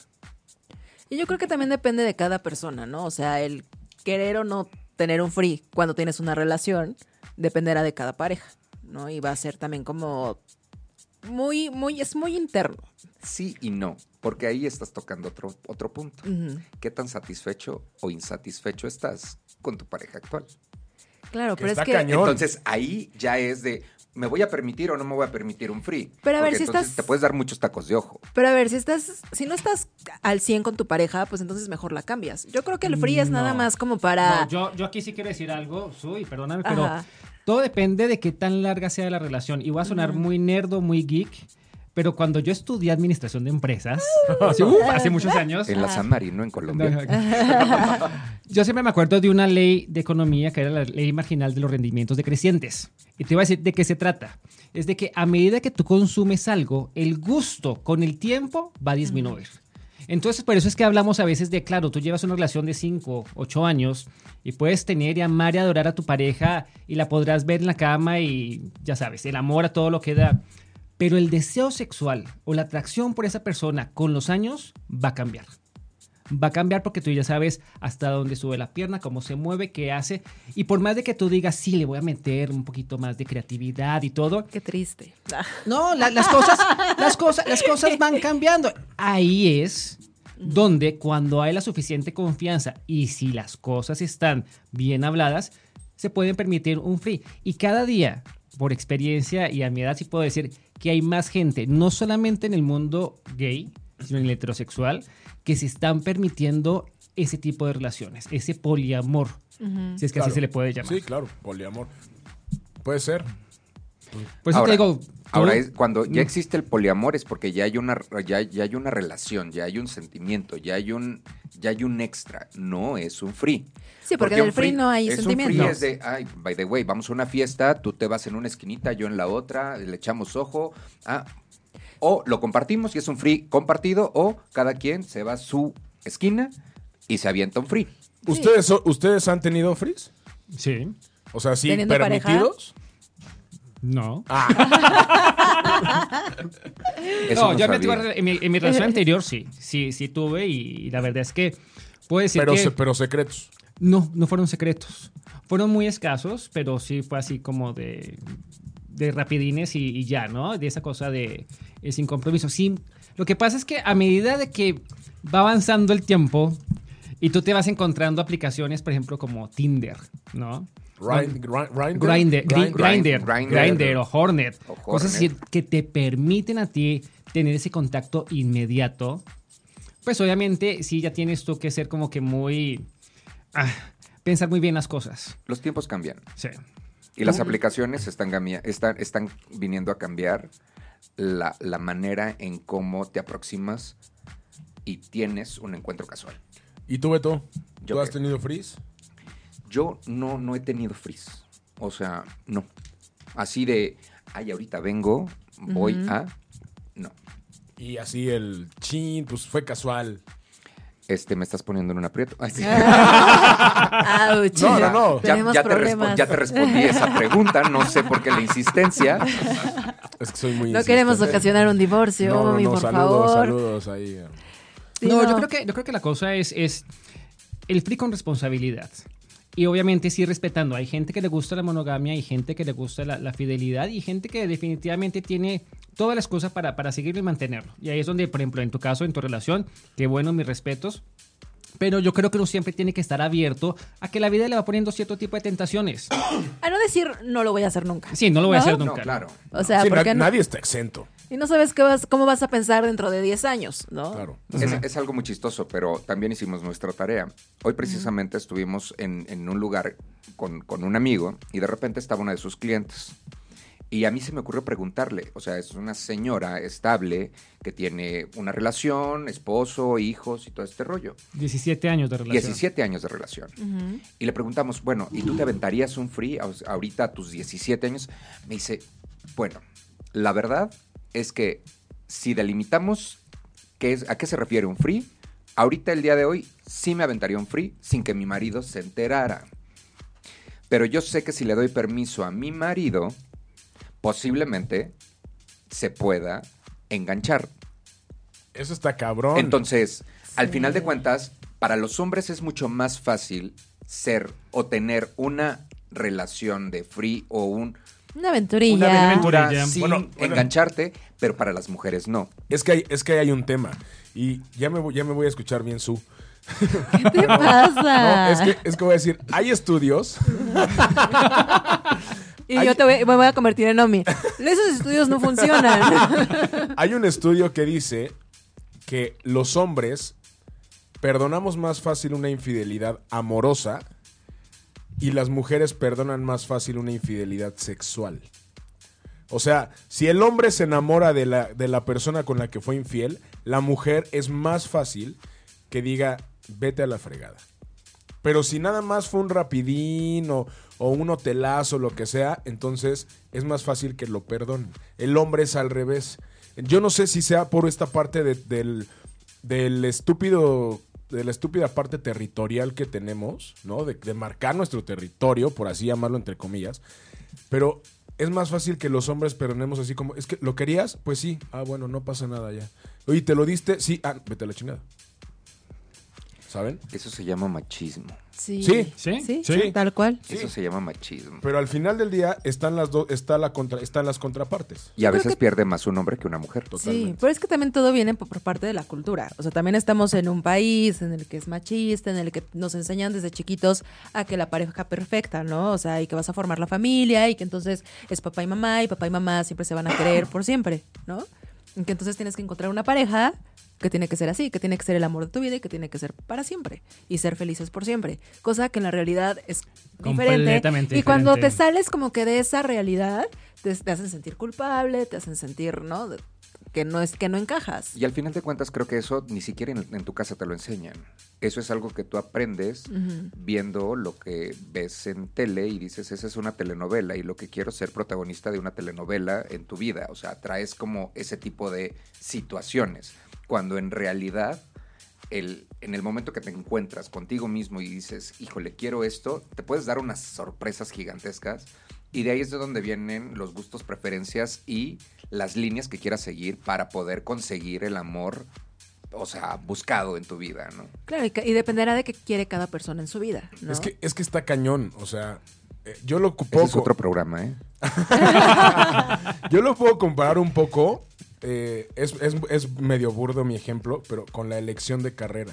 Y yo creo que también depende de cada persona, ¿no? O sea, el querer o no tener un free cuando tienes una relación dependerá de cada pareja, ¿no? Y va a ser también como muy, muy, es muy interno. Sí y no, porque ahí estás tocando otro, otro punto. ¿Qué tan satisfecho o insatisfecho estás con tu pareja actual? Claro, Que pero está es que cañón. Entonces ahí ya es de, ¿me voy a permitir o no me voy a permitir un free? Pero a ver, Porque si entonces estás- te puedes dar muchos tacos de ojo. Pero a ver, si estás, si no estás al 100 con tu pareja, pues entonces mejor la cambias. Yo creo que el free es nada No. más como para. No, yo, yo aquí sí quiero decir algo, soy, perdóname, pero todo depende de qué tan larga sea la relación. Y voy a sonar muy nerdo, muy geek, pero cuando yo estudié administración de empresas, hace, muchos años, En la San Marino, en Colombia. yo siempre me acuerdo de una ley de economía que era la ley marginal de los rendimientos decrecientes. Y te voy a decir de qué se trata. Es de que a medida que tú consumes algo, el gusto con el tiempo va a disminuir. Entonces, por eso es que hablamos a veces de, claro, tú llevas una relación de 5, 8 años y puedes tener y amar y adorar a tu pareja y la podrás ver en la cama y, ya sabes, el amor a todo lo que da. Pero el deseo sexual o la atracción por esa persona con los años va a cambiar va a cambiar porque tú ya sabes hasta dónde sube la pierna, cómo se mueve, qué hace. Y por más de que tú digas, sí, le voy a meter un poquito más de creatividad y todo, Qué triste. no, la- las, cosas, las, cosas, las cosas van cambiando. Ahí es donde cuando hay la suficiente confianza y si las cosas están bien habladas, se pueden permitir un free. Y cada día, por experiencia y a mi edad sí puedo decir que hay más gente, no solamente en el mundo gay, sino en el heterosexual, que se están permitiendo ese tipo de relaciones, ese poliamor, si es que Claro. así se le puede llamar. Sí, claro, poliamor. Puede ser. Por eso ahora, te digo, ahora es cuando ya Mm. existe el poliamor es porque ya hay una ya, ya hay una relación, ya hay un sentimiento, ya hay un ya hay un extra, no es un free. Sí, porque en un el free no hay es Un sentimientos. free es de, ay, by the way, vamos a una fiesta, tú te vas en una esquinita, yo en la otra, le echamos ojo, ah, o lo compartimos y es un free compartido, o cada quien se va a su esquina y se avienta un free. ¿Ustedes, ¿Ustedes han tenido fris? Sí, O sea, sí, ¿Teniendo pareja? Permitidos. no. No, no yo en, mi, en mi relación anterior sí, sí, sí tuve y, la verdad es que puedo decir Pero, que se- pero secretos. no, no fueron secretos. Fueron muy escasos, pero sí fue así como de, de rapidines y, y ya, ¿no? De esa cosa de eh, sin compromiso. Sí, lo que pasa es que a medida de que va avanzando el tiempo y tú te vas encontrando aplicaciones, por ejemplo, como Tinder, ¿no? Rind- gri- Grindr. Grindr, Grind- Grindr, Grindr. Grindr o Hornet, cosas así que te permiten a ti tener ese contacto inmediato. Pues obviamente sí ya tienes tú que ser como que muy ah, pensar muy bien las cosas. Los tiempos cambian. Sí. Y las aplicaciones están, están, están viniendo a cambiar la, la manera en cómo te aproximas y tienes un encuentro casual. ¿Y tú, Beto? Yo ¿Tú has tenido fris? Yo no, no he tenido frizz. O sea, no. Así de, ay, ahorita vengo, voy a... No. Y así el chin, pues fue casual. Este, me estás poniendo en un aprieto. Ay, sí. Ouch. No, no, no. Ya, te ya respondí esa pregunta, no sé por qué la insistencia. Es que soy muy No queremos ocasionar un divorcio, No, no, Omi, no, por saludos, favor. saludos ahí. Sí, no, yo creo que yo creo que la cosa es, es el free con responsabilidad. Y obviamente sí respetando. Hay gente que le gusta la monogamia, hay gente que le gusta la, fidelidad y gente que definitivamente tiene todas las cosas para, para seguirlo y mantenerlo. Y ahí es donde, por ejemplo, en tu caso, en tu relación, qué bueno, mis respetos. Pero yo creo que uno siempre tiene que estar abierto a que la vida le va poniendo cierto tipo de tentaciones. A no decir, no lo voy a hacer nunca. Sí, no lo voy a ¿No? hacer No, nunca. claro. O sea, Sí, porque na- no- nadie está exento. y no sabes qué vas, cómo vas a pensar dentro de 10 años, ¿no? Claro. Es, es algo muy chistoso, pero también hicimos nuestra tarea. Hoy precisamente estuvimos en, en un lugar con, con un amigo y de repente estaba una de sus clientes. Y a mí se me ocurrió preguntarle, o sea, es una señora estable que tiene una relación, esposo, hijos y todo este rollo. 17 años de relación. 17 años de relación. Y le preguntamos, bueno, ¿y tú te aventarías un free ahorita a tus 17 años? Me dice, bueno, la verdad es que si delimitamos qué es, a qué se refiere un free, ahorita el día de hoy sí me aventaría un free sin que mi marido se enterara. Pero yo sé que si le doy permiso a mi marido, posiblemente se pueda enganchar. Eso está cabrón. Entonces, al final de cuentas, para los hombres es mucho más fácil ser o tener una relación de free o un, Una aventurilla. una aventura Aventurilla. sin Bueno, bueno. engancharte, pero para las mujeres no. es, que hay, es que hay un tema. Y ya me, voy- ya me voy a escuchar bien su. ¿Qué te pasa? No, es que, es que voy a decir, hay estudios. y hay- yo te voy, me voy a convertir en Omi. Esos estudios no funcionan. Hay un estudio que dice que los hombres perdonamos más fácil una infidelidad amorosa y las mujeres perdonan más fácil una infidelidad sexual. O sea, si el hombre se enamora de la, de la persona con la que fue infiel, la mujer es más fácil que diga, vete a la fregada. Pero si nada más fue un rapidín o, o un hotelazo, lo que sea, entonces es más fácil que lo perdonen. El hombre es al revés. Yo no sé si sea por esta parte de- del, del estúpido, de la estúpida parte territorial que tenemos, ¿no? De, de marcar nuestro territorio, por así llamarlo entre comillas. Pero es más fácil que los hombres perdonemos así como, es que lo querías, pues sí, ah, bueno, no pasa nada ya. Oye, ¿te lo diste? Sí, ah, vete a la chingada. ¿Saben? Eso se llama machismo. Sí. Sí. ¿Sí? Sí, Sí. tal cual. Sí. Eso se llama machismo. Pero al final del día están las dos, está la contra, están las contrapartes. Y a Yo veces que- pierde más un hombre que una mujer. Sí, Totalmente. pero es que también todo viene por, por parte de la cultura. O sea, también estamos en un país en el que es machista, en el que nos enseñan desde chiquitos a que la pareja perfecta, ¿no? O sea, y que vas a formar la familia y que entonces es papá y mamá y papá y mamá siempre se van a querer por siempre, ¿no? Que entonces tienes que encontrar una pareja que tiene que ser así, que tiene que ser el amor de tu vida y que tiene que ser para siempre y ser felices por siempre. Cosa que en la realidad es diferente. Y cuando te sales como que de esa realidad, te, te hacen sentir culpable, te hacen sentir, ¿no? Que no es que no encajas. Y al final de cuentas creo que eso ni siquiera en, en tu casa te lo enseñan. Eso es algo que tú aprendes viendo lo que ves en tele y dices, esa es una telenovela y lo que quiero es ser protagonista de una telenovela en tu vida. O sea, traes como ese tipo de situaciones, cuando en realidad el, en el momento que te encuentras contigo mismo y dices, híjole, quiero esto, te puedes dar unas sorpresas gigantescas. Y de ahí es de donde vienen los gustos, preferencias y las líneas que quieras seguir para poder conseguir el amor, o sea, buscado en tu vida, ¿no? Claro, y, dependerá de qué quiere cada persona en su vida, ¿no? Es que, es que está cañón. O sea, eh, yo lo puedo, es otro programa, ¿eh? yo lo puedo comparar un poco. eh, es, es- es medio burdo mi ejemplo, pero con la elección de carrera.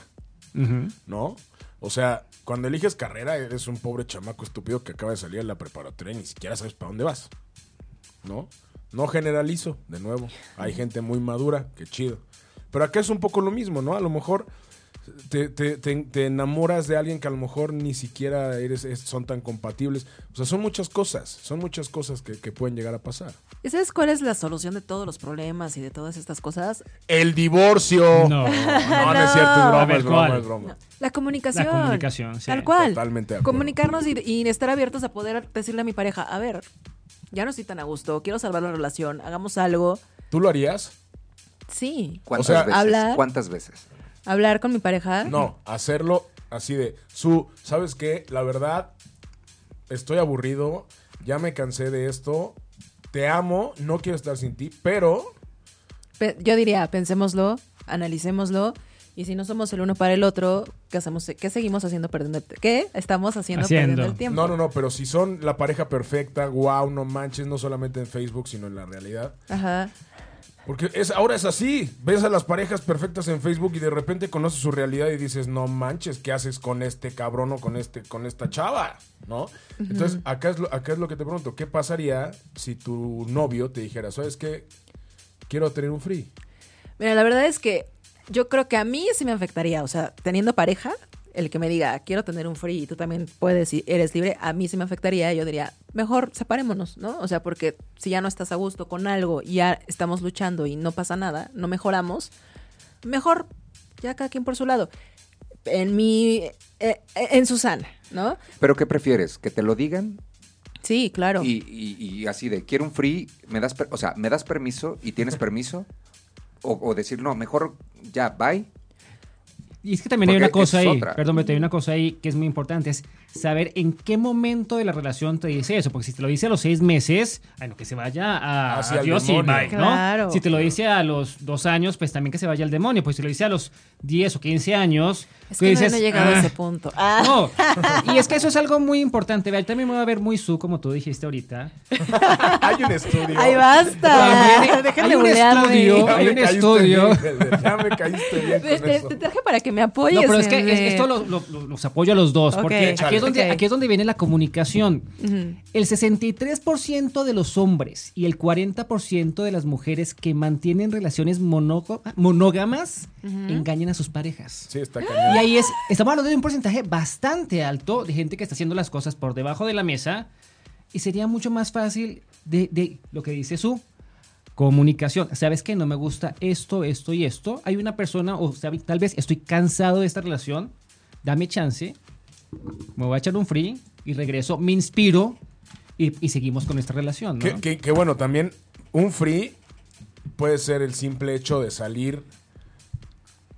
¿no? O sea, cuando eliges carrera, eres un pobre chamaco estúpido que acaba de salir de la preparatoria y ni siquiera sabes para dónde vas, ¿no? No generalizo, de nuevo. Hay gente muy madura, qué chido. Pero acá es un poco lo mismo, ¿no? A lo mejor te, te- te- te enamoras de alguien que a lo mejor ni siquiera eres, es- son tan compatibles. O sea, son muchas cosas, son muchas cosas que, que pueden llegar a pasar. ¿Y sabes cuál es la solución de todos los problemas y de todas estas cosas? El divorcio. No. No, no es cierto, es No. broma, ver, es broma, ¿cuál? es broma. La comunicación. La comunicación, sí. Tal cual. Totalmente. Comunicarnos y, y estar abiertos a poder decirle a mi pareja, a ver, ya no estoy tan a gusto, quiero salvar la relación, hagamos algo. ¿Tú lo harías? Sí. ¿Cuántas sea, veces? hablar- ¿Cuántas veces? Hablar con mi pareja. No, hacerlo así de, su, ¿sabes qué? La verdad, estoy aburrido, ya me cansé de esto, te amo, no quiero estar sin ti, pero Pe- Yo diría, pensémoslo, analicémoslo. Y si no somos el uno para el otro, ¿qué, hacemos, qué seguimos haciendo perdiendo el t- ¿Qué estamos haciendo, Haciendo. perdiendo el tiempo? no, no, no, pero si son la pareja perfecta, wow, no manches, no solamente en Facebook, sino en la realidad. Ajá. Porque es, ahora es así, ves a las parejas perfectas en Facebook y de repente conoces su realidad y dices, no manches, ¿qué haces con este cabrón o con, este, con esta chava? ¿No? Entonces, acá es, lo, acá es lo que te pregunto, ¿qué pasaría si tu novio te dijera, ¿sabes qué? Quiero tener un free. Mira, la verdad es que yo creo que a mí sí me afectaría. O sea, teniendo pareja, el que me diga, quiero tener un free y tú también puedes y eres libre, a mí sí me afectaría. Yo diría, mejor separémonos, ¿no? O sea, porque si ya no estás a gusto con algo y ya estamos luchando y no pasa nada, no mejoramos, mejor ya cada quien por su lado. En mi. eh, en Susana, ¿no? Pero ¿qué prefieres? ¿Que te lo digan? Sí, claro. Y, y- y así de, quiero un free, me das, o sea, ¿me das permiso y tienes permiso? O, o decir, no, mejor ya, bye. Y es que también hay una cosa ahí, otra. perdón, pero hay una cosa ahí que es muy importante, es saber en qué momento de la relación te dice eso, porque si te lo dice a los seis meses, bueno, que se vaya a, Hacia el adiós y bye, ¿no? Claro. Si te lo dice a los dos años, pues también que se vaya al demonio, pues si lo dice a los 10 o 15 años, es que no- dices, no he llegado a "Ah, ese punto. Ah. no, y es que eso es algo muy importante. Vea, también me voy a ver muy su, como tú dijiste ahorita. Hay un estudio. ¡Ay, basta! También Dejen hay de un bulearme. estudio, Ya hay un estudio. bien, ya me caíste bien Te, con te- eso. te traje para que me apoyes. No, pero es que es- esto lo- lo- lo- los apoyo a los dos, porque aquí es, donde, aquí es donde viene la comunicación. Ujú. El 63% de los hombres y el 40% de las mujeres que mantienen relaciones monógamas engañan a sus parejas. Sí, está Y ahí es, estamos hablando de un porcentaje bastante alto de gente que está haciendo las cosas por debajo de la mesa y sería mucho más fácil de, de lo que dice su comunicación. ¿Sabes qué? No me gusta esto, esto y esto. Hay una persona, o sabe, tal vez estoy cansado de esta relación, dame chance, me voy a echar un free y regreso, me inspiro y, y seguimos con esta relación. ¿no? Que, que- que bueno, también un free puede ser el simple hecho de salir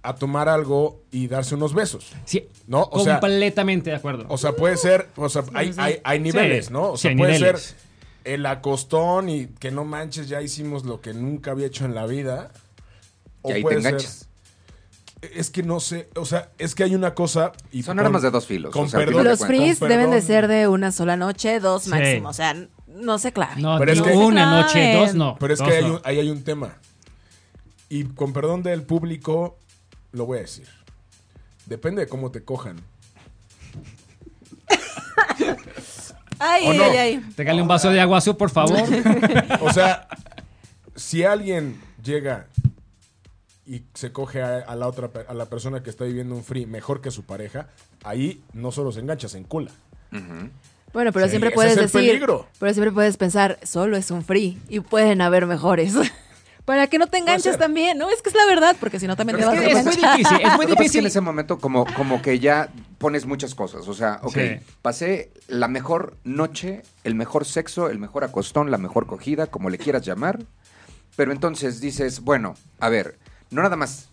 a tomar algo y darse unos besos. Sí, No, o sea- completamente de acuerdo. O sea, puede ser, o sea, hay, hay, hay niveles, Sí, ¿no? O sea, puede niveles. ser el acostón y que no manches, ya hicimos lo que nunca había hecho en la vida. Y ahí te puede ser- enganchas. es que no sé, o sea, es que hay una cosa y Son con- armas de dos filos, Con o sea, perdón, Los con deben de ser de una sola noche, dos Sí. máximo. O sea, no se clave. no, pero es que- una noche, dos no. Pero es dos que hay no. un- ahí hay un tema. Y con perdón del público, lo voy a decir. Depende de cómo te cojan. Ay, ¿O ay, no? ay, ay. Un vaso de agua, Su, por favor. O sea, si alguien llega y se coge a, a la otra a la persona que está viviendo un free mejor que su pareja, ahí no solo se engancha, se encula. Bueno, pero Sí, siempre ese puedes es el decir. peligro. Pero siempre puedes pensar, solo es un free y pueden haber mejores. Para que no te enganches también, ¿no? Es que es la verdad, porque si no también Pero te es vas a es muy difícil, es muy pasa es que difícil. en ese momento como, como que ya pones muchas cosas. O sea, ok, Sí. pasé la mejor noche, el mejor sexo, el mejor acostón, la mejor cogida, como le quieras llamar. Pero entonces dices, bueno, a ver, no nada más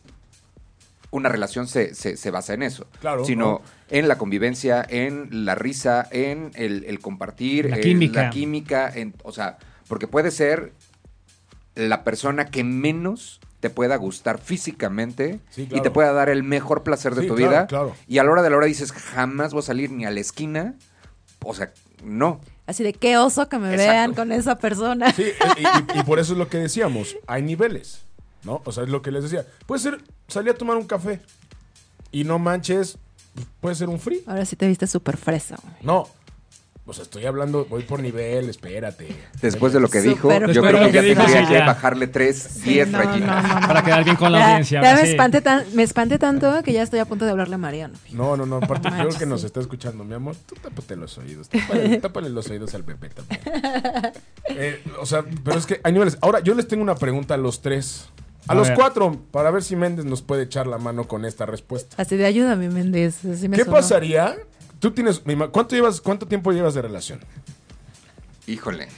una relación se, se- se basa en eso, Claro, sino ¿no? en la convivencia, en la risa, en el, el compartir, La en química. la química, en, o sea, porque puede ser la persona que menos te pueda gustar físicamente Sí, y te pueda dar el mejor placer de Sí, tu claro, vida. claro. Y a la hora de la hora dices, jamás voy a salir ni a la esquina. O sea, no. Así de qué oso que me Exacto. vean con esa persona. Sí, y, y- y por eso es lo que decíamos, hay niveles, ¿no? O sea, es lo que les decía. Puede ser salir a tomar un café y no manches, pues, puede ser un free. Ahora sí te viste súper fresa. güey. No. O sea, estoy hablando, voy por nivel, espérate. Después de lo que dijo, yo creo que ya dijo, tendría sí, que ya. bajarle 3, 10 no, rayitas. no, no. Para quedar bien con la Ya, audiencia. ya me, sí. espanté tan- me espanté tanto que ya estoy a punto de hablarle a Mariano. No, no, no, aparte creo que nos sí. está escuchando, mi amor. Tú tápate los oídos, tápale, tápale los oídos al bebé también. Eh, o sea, pero es que hay niveles. Ahora, yo les tengo una pregunta a los tres. A, A los ver. cuatro, para ver si Méndez nos puede echar la mano con esta respuesta. Así de ayúdame, Méndez. Así me ¿Qué sonó. pasaría? Tú tienes, ¿cuánto llevas, cuánto tiempo llevas de relación? Híjole,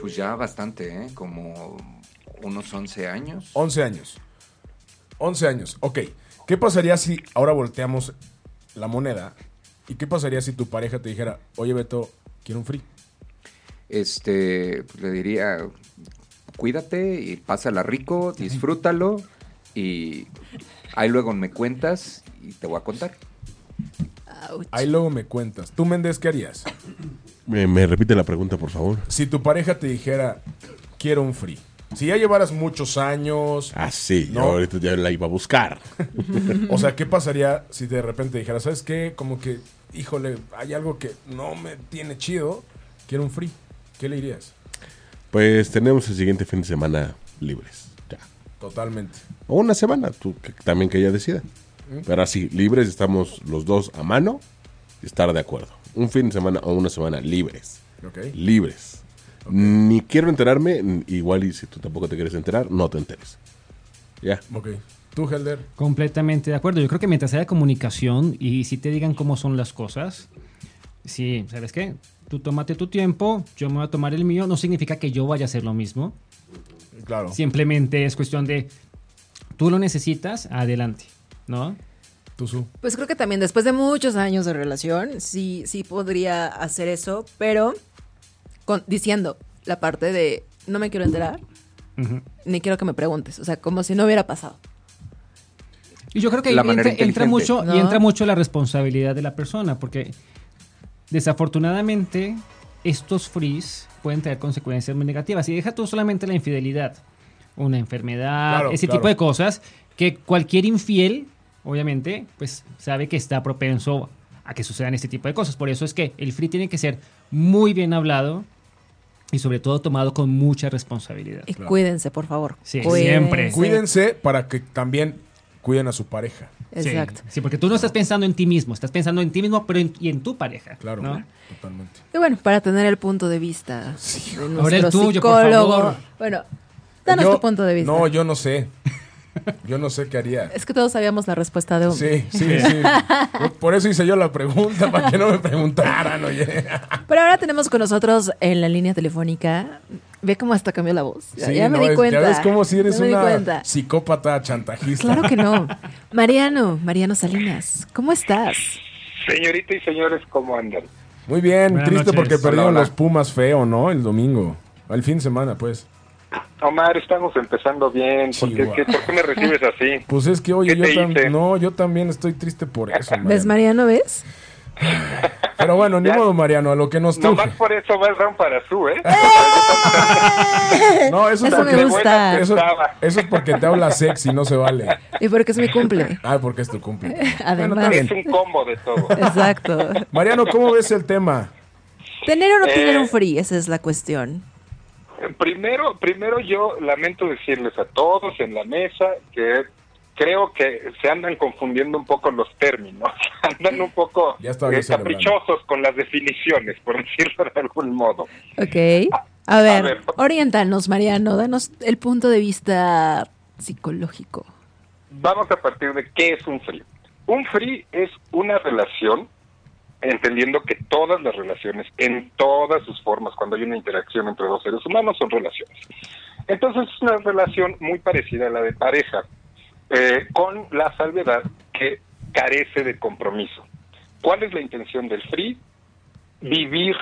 pues ya bastante, ¿eh? Como unos 11 años. 11 años. 11 años, ok. ¿Qué pasaría si ahora volteamos la moneda? ¿Y qué pasaría si tu pareja te dijera, oye Beto, quiero un free? Este, pues, le diría, cuídate y pásala rico, disfrútalo y ahí luego me cuentas y te voy a contar. Ouch. Ahí luego me cuentas. ¿Tú, Méndez, qué harías? ¿Me, me repite la pregunta, por favor? Si tu pareja te dijera, quiero un free. Si ya llevaras muchos años, Ah, sí, yo No. ahorita ya la iba a buscar. o sea, ¿qué pasaría si de repente dijera, ¿sabes qué? Como que, híjole, hay algo que no me tiene chido, quiero un free. ¿Qué le dirías? Pues tenemos el siguiente fin de semana libres. Ya. Totalmente. O una semana, tú que- también que ella decida. Pero así, libres, estamos los dos a mano y estar de acuerdo. Un fin de semana o una semana libres. ¿Ok? Libres. Ni quiero enterarme, igual y si tú tampoco te quieres enterar, no te enteres. Ya. Ok. ¿Tú, Helder? Completamente de acuerdo. Yo creo que mientras haya comunicación y si te digan cómo son las cosas, sí, ¿sabes qué? Tú tómate tu tiempo, yo me voy a tomar el mío. No significa que yo vaya a hacer lo mismo. Claro. Simplemente es cuestión de, tú lo necesitas, adelante, ¿no? Tú, Su. Pues creo que también después de muchos años de relación, sí, sí podría hacer eso, pero con, diciendo la parte de no me quiero enterar, ni quiero que me preguntes. O sea, como si no hubiera pasado. Y yo creo que ahí La entra, entra mucho ¿No? y entra mucho la responsabilidad de la persona, porque desafortunadamente estos frees pueden traer consecuencias muy negativas. Y deja tú solamente la infidelidad, una enfermedad, Claro, ese claro. tipo de cosas que cualquier infiel, obviamente, pues sabe que está propenso a que sucedan este tipo de cosas. Por eso es que el free tiene que ser muy bien hablado y sobre todo tomado con mucha responsabilidad. Y cuídense, por favor. Sí, Cuídense. siempre. Cuídense para que también cuiden a su pareja. Sí, Exacto. Sí, porque tú no estás pensando en ti mismo, estás pensando en ti mismo, pero en, y en tu pareja. Claro, ¿no? totalmente. Y bueno, para tener el punto de vista de Ahora nuestro el tuyo, por psicólogo. favor. Bueno, danos Yo- tu punto de vista. No, yo no sé. Yo no sé qué haría. Es que todos sabíamos la respuesta de un. Sí, sí, sí. Por- eso hice yo la pregunta, para que no me preguntaran, oye. Pero ahora tenemos con nosotros en la línea telefónica. Ve cómo hasta cambió la voz. Ya, Sí, ya me no, di cuenta. Ya ves como si eres di una psicópata chantajista. Claro que no. Mariano, Mariano Salinas, ¿cómo estás? Señorita y señores, ¿cómo andan? Muy bien, Buenas triste noches. porque perdieron los Pumas feo, ¿no? El domingo. El fin de semana, pues. Omar, estamos empezando bien. ¿Por, qué, Chihuahua. qué- por qué me recibes así? Pues es que, oye, ¿Qué yo tam- no, yo también estoy triste por eso. ¿Ves, Mariano. Mariano, ves? Pero bueno, ni Ya. modo, Mariano, a lo que nos No toca. más por eso va el round para su, ¿eh? No, eso, es Eso porque me gusta. Eso, eso es porque te habla sexy, no se vale. Y porque es mi cumple. Ah, porque es tu cumple. Además. Bueno, Es un combo de todo. Exacto. Mariano, ¿cómo ves el tema? ¿Tener o no tener Eh. un free? Esa es la cuestión. Primero, primero yo lamento decirles a todos en la mesa que creo que se andan confundiendo un poco los términos. Andan un poco eh, caprichosos con las definiciones, por decirlo de algún modo. Ok. A ver, ver. oriéntanos, Mariano. Danos el punto de vista psicológico. Vamos a partir de qué es un free. Un free es una relación, entendiendo que todas las relaciones, en todas sus formas, cuando hay una interacción entre dos seres humanos, son relaciones. Entonces es una relación muy parecida a la de pareja, eh, con la salvedad que carece de compromiso. ¿Cuál es la intención del free? Vivir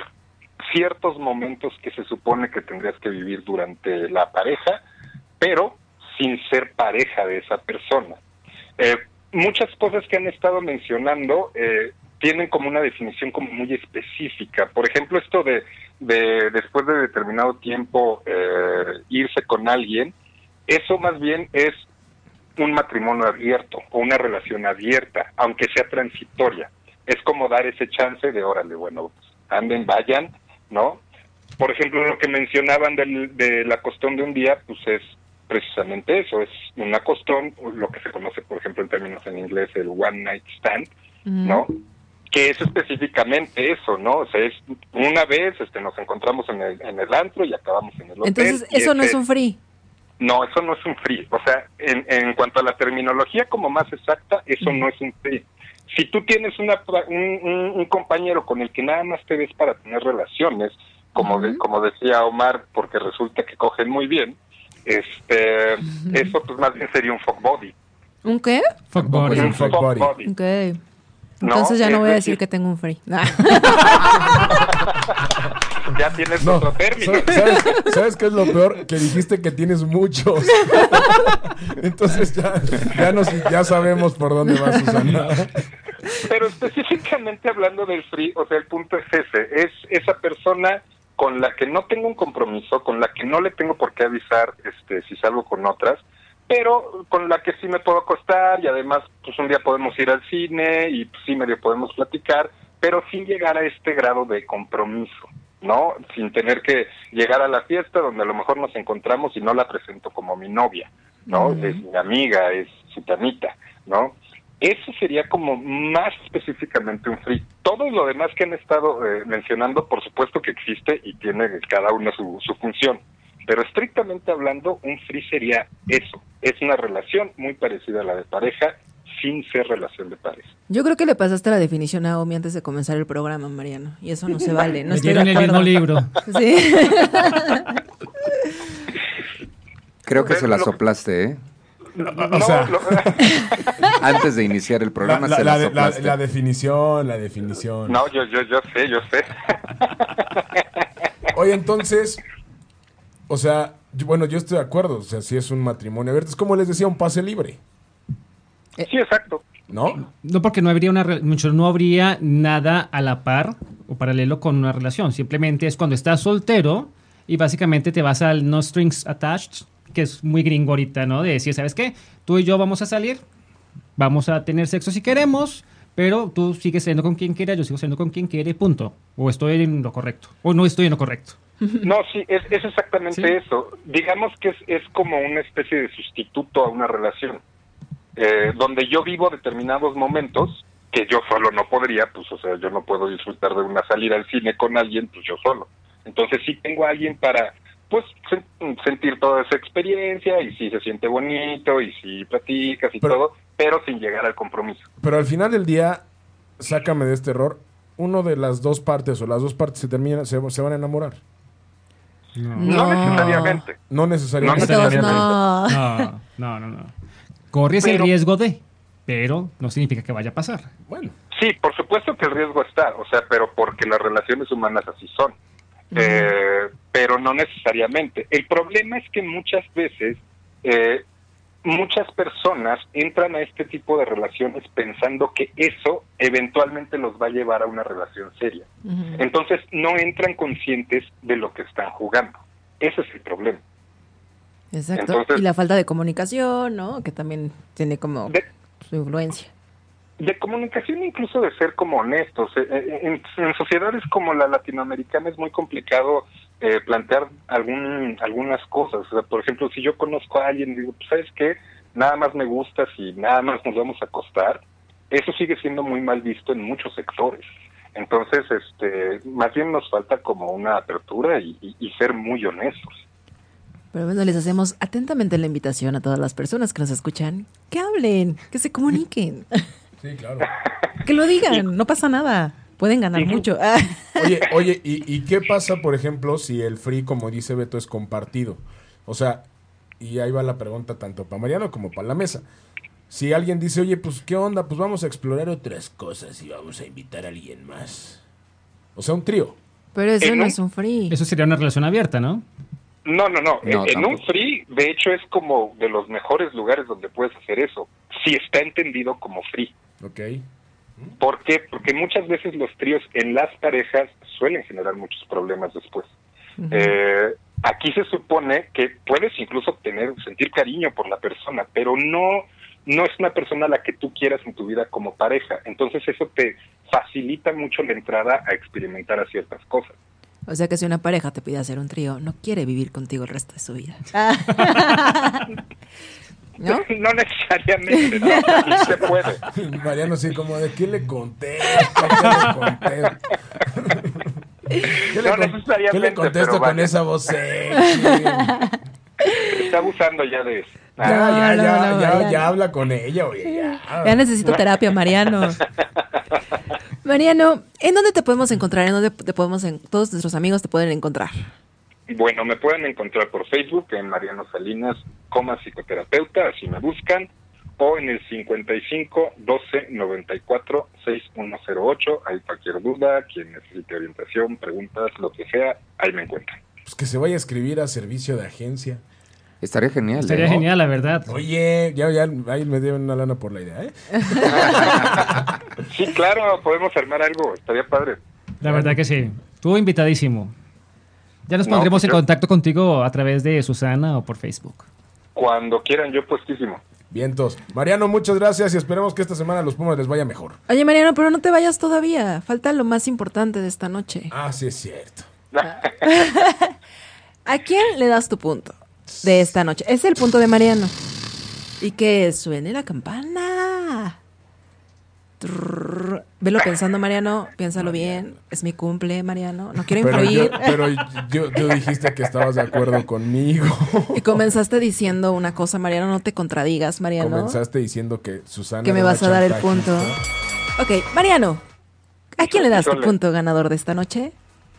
ciertos momentos que se supone que tendrías que vivir durante la pareja, pero sin ser pareja de esa persona. Eh, muchas cosas que han estado mencionando eh, tienen como una definición como muy específica. Por ejemplo, esto de, de después de determinado tiempo eh, irse con alguien, eso más bien es un matrimonio abierto o una relación abierta, aunque sea transitoria. Es como dar ese chance de, órale, bueno, anden, vayan, ¿no? Por ejemplo, lo que mencionaban del, de la costón de un día, pues es precisamente eso, es una costón, lo que se conoce, por ejemplo, en términos en inglés, el one night stand, ¿no? Que es específicamente eso, ¿no? O sea, es una vez este, nos encontramos en el, en el antro y acabamos en el hotel. Entonces, eso no es un free. no, eso no es un free. O sea, en, en cuanto a la terminología como más exacta, eso no es un free. Si tú tienes una, un, un- un compañero con el que nada más te ves para tener relaciones, como, de- como decía Omar, porque resulta que cogen muy bien, este, eso pues más bien sería un fuck body. ¿Un qué? Fuck body. Un fuck body. Ok. Entonces ya no voy a decir- decir que tengo un free. Ya tienes No, otro término. sa- ¿sabes, ¿sabes qué es lo peor? Que dijiste que tienes muchos. Entonces ya, ya, nos, ya sabemos por dónde va Susana. Pero específicamente hablando del free, o sea, el punto es ese, es esa persona con la que no tengo un compromiso, con la que no le tengo por qué avisar este si salgo con otras, pero con la que sí me puedo acostar y además pues un día podemos ir al cine y pues, sí medio podemos platicar, pero sin llegar a este grado de compromiso, ¿no? Sin tener que llegar a la fiesta donde a lo mejor nos encontramos y no la presento como mi novia, ¿no? Es mi amiga, es su tanita, ¿no? Eso sería como más específicamente un free. Todo lo demás que han estado eh, mencionando, por supuesto que existe y tiene cada uno su, su función. Pero estrictamente hablando, un free sería eso. Es una relación muy parecida a la de pareja, sin ser relación de pareja. Yo creo que le pasaste la definición a Omi antes de comenzar el programa, Mariano. Y eso no se vale. No estoy el mismo libro. Sí. Creo que se la soplaste, ¿eh? O sea, lo- Antes de iniciar el programa la- se la la, la definición, la definición. no, yo, yo, yo sé, yo sé. Oye, entonces, o sea, yo- bueno, yo estoy de acuerdo. O sea, si es un matrimonio abierto, es como les decía, un pase libre, sí, exacto. ¿no? No porque no habría una no habría nada a la par o paralelo con una relación. Simplemente es cuando estás soltero y básicamente te vas al no strings attached, que es muy gringo ahorita, ¿no? De decir, ¿sabes qué? Tú y yo vamos a salir, vamos a tener sexo si queremos, pero tú sigues siendo con quien quiera, yo sigo siendo con quien quiere, punto. O estoy en lo correcto, o no estoy en lo correcto. No, sí, es, es exactamente Sí. eso. Digamos que es, es como una especie de sustituto a una relación, eh, donde yo vivo determinados momentos que yo solo no podría, pues, o sea, yo no puedo disfrutar de una salida al cine con alguien, pues yo solo. Entonces sí tengo a alguien para, pues, sen- sentir toda esa experiencia y si se siente bonito y si platicas y Pero- todo, pero sin llegar al compromiso. Pero al final del día, sácame de este error, uno de las dos partes o las dos partes se terminan, se, se van a enamorar. No, necesariamente. No necesariamente. No. No, no, no, no. Corres el riesgo de, pero no significa que vaya a pasar. Bueno, Sí, por supuesto que el riesgo está, o sea, pero porque las relaciones humanas así son. Eh, pero no necesariamente. El problema es que muchas veces eh, muchas personas entran a este tipo de relaciones pensando que eso eventualmente los va a llevar a una relación seria. Entonces no entran conscientes de lo que están jugando. Ese es el problema. Exacto. Entonces- y la falta de comunicación, ¿no? Que también tiene como De- su influencia. de comunicación incluso de ser como honestos. Eh, eh, En, en sociedades como la latinoamericana es muy complicado eh, plantear algún, algunas cosas. O sea, por ejemplo, si yo conozco a alguien y digo, pues, ¿sabes qué? Nada más me gustas y nada más nos vamos a acostar. Eso sigue siendo muy mal visto en muchos sectores. Entonces, este, más bien nos falta como una apertura y, y- y ser muy honestos. Pero bueno, les hacemos atentamente la invitación a todas las personas que nos escuchan. Que hablen, que se comuniquen, sí, claro. que lo digan, no pasa nada. Pueden ganar mucho. Oye, oye, ¿y, y qué pasa, por ejemplo, si el free, como dice Beto, es compartido? O sea, y ahí va la pregunta tanto para Mariano como para la mesa. Si alguien dice, oye, pues, ¿qué onda? Pues vamos a explorar otras cosas y vamos a invitar a alguien más. O sea, un trío. Pero eso En no un- es un free. Eso sería una relación abierta, ¿no? No, no, no. No, en en un free, de hecho, es como de los mejores lugares donde puedes hacer eso, si está entendido como free. ¿Ok? ¿Por qué? Porque muchas veces los tríos en las parejas suelen generar muchos problemas después. Eh, aquí se supone que puedes incluso tener, sentir cariño por la persona, pero no, no es una persona a la que tú quieras en tu vida como pareja. Entonces eso te facilita mucho la entrada a experimentar a ciertas cosas. O sea que si una pareja te pide hacer un trío, no quiere vivir contigo el resto de su vida. ¿No? No necesariamente, no, sí se puede. Mariano, sí, como de qué le contesto, qué le contesto. ¿Qué le, No con- necesariamente, ¿qué le contesto con vaya. esa voz sexy? Está abusando ya de eso. Ya, No, ya, no, ya, no, ya, Mariano. ya habla con ella, oye, ya. Ya necesito terapia, Mariano. Mariano, ¿en dónde te podemos encontrar? ¿En dónde te podemos, en, todos nuestros amigos te pueden encontrar? Bueno, me pueden encontrar por Facebook en Mariano Salinas, coma psicoterapeuta, así me buscan, o en el 55 12 94 6108. Hay cualquier duda, quien necesite orientación, preguntas, lo que sea, ahí me encuentran. Pues que se vaya a escribir a servicio de agencia. Estaría genial. Estaría ¿eh? genial, la verdad. Oye, ya, ya, ahí me dieron una lana por la idea, ¿eh? Sí, claro, podemos armar algo, estaría padre. La verdad que sí. Estuvo invitadísimo. Ya nos No, pondremos pues en yo- contacto contigo a través de Susana o por Facebook. Cuando quieran, yo puestísimo. Vientos. Mariano, muchas gracias y esperemos que esta semana a los Pumas les vaya mejor. Oye, Mariano, pero no te vayas todavía. Falta lo más importante de esta noche. Ah, sí es cierto. ¿A quién le das tu punto de esta noche? Es el punto de Mariano. Y que suene la campana. Trrr. Velo pensando, Mariano. Piénsalo bien. Es mi cumple, Mariano. No quiero Pero, yo, influir. pero yo, dijiste que estabas de acuerdo conmigo. Y comenzaste diciendo una cosa, Mariano. No te contradigas, Mariano. Comenzaste diciendo que Susana. Que me vas a dar el punto. Ok, Mariano. ¿A quién le das tu punto ganador de esta noche?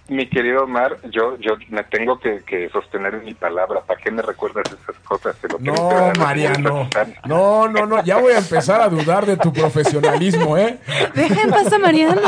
Mi querido Omar, yo, yo me tengo que, que sostener en mi palabra. ¿Para qué me recuerdas esas cosas? Lo No, Mariano. No, no, no. Ya voy a empezar a dudar de tu profesionalismo, ¿eh? Deja en paz a Mariano.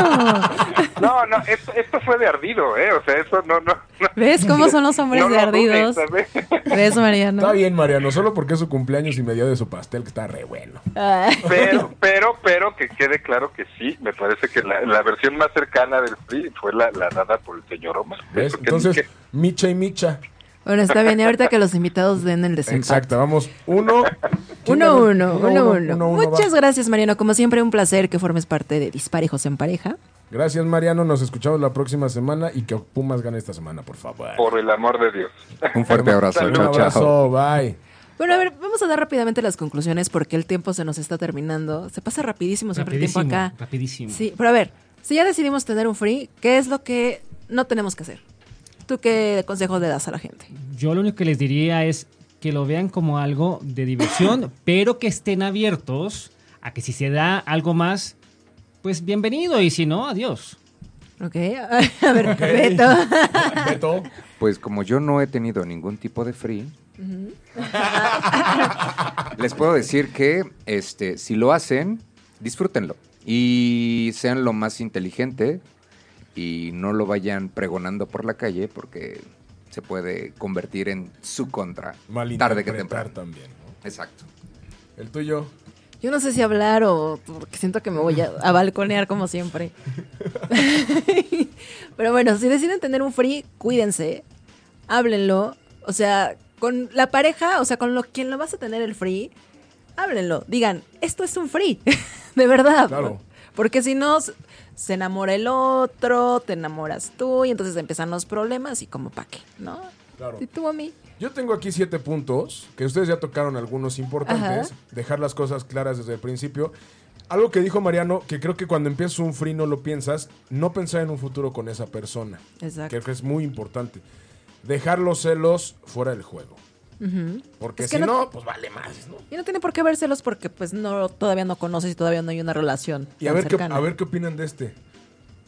No, no, esto, esto fue de ardido, ¿eh? O sea, eso no, no. no. ¿Ves cómo son los hombres No de ardidos? ¿sabes? ¿Ves, Mariano? Está bien, Mariano. Solo porque es su cumpleaños y me dio de su pastel, que está re bueno. Ah. Pero, pero, pero que quede claro que sí, me parece que la, la versión más cercana del PRI fue la, la dada por el señor Omar. ¿Ves? Entonces, dije, Micha y Micha. Bueno, está bien. Y ahorita que los invitados den el desempate. Exacto, vamos. Uno. ¿Quién Uno, uno, uno, uno. uno, uno, Muchas va. gracias, Mariano. Como siempre, un placer que formes parte de Disparejos en Pareja. Gracias, Mariano. Nos escuchamos la próxima semana y que Pumas gane esta semana, por favor. por el amor de Dios. Un fuerte abrazo. Un Chao, chao. abrazo, bye. Bueno, a ver, vamos a dar rápidamente las conclusiones porque el tiempo se nos está terminando. Se pasa rapidísimo siempre Rapidísimo, el tiempo acá. rapidísimo. Sí, pero a ver, si ya decidimos tener un free, ¿qué es lo que no tenemos que hacer? ¿Tú qué consejo le das a la gente? Yo lo único que les diría es que lo vean como algo de diversión, pero que estén abiertos a que si se da algo más, pues bienvenido y si no, adiós. ¿Ok? A ver, Beto. Beto. Pues como yo no he tenido ningún tipo de free, les puedo decir que este, si lo hacen, disfrútenlo. Y sean lo más inteligente y no lo vayan pregonando por la calle porque se puede convertir en su contra. Tarde que temprano. también. ¿no? Exacto. El tuyo. Yo no sé si hablar o porque siento que me voy a, a balconear como siempre. Pero bueno, si deciden tener un free, cuídense, háblenlo. O sea, con la pareja, o sea, con lo, quien lo vas a tener el free, háblenlo. Digan, esto es un free, de verdad. Claro. Porque si no, se enamora el otro, te enamoras tú y entonces empiezan los problemas y como pa' qué, ¿no? Claro. Y tú a mí. Yo tengo aquí siete puntos, que ustedes ya tocaron algunos importantes. Ajá. Dejar las cosas claras desde el principio. Algo que dijo Mariano, que creo que cuando empiezas un free no lo piensas, no pensar en un futuro con esa persona. Exacto. Que es muy importante. Dejar los celos fuera del juego. Porque Es que si no- no, pues vale más, ¿no? Y no tiene por qué vérselos porque pues no todavía no conoces y todavía no hay una relación. Y a ver, qué, a ver qué opinan de este.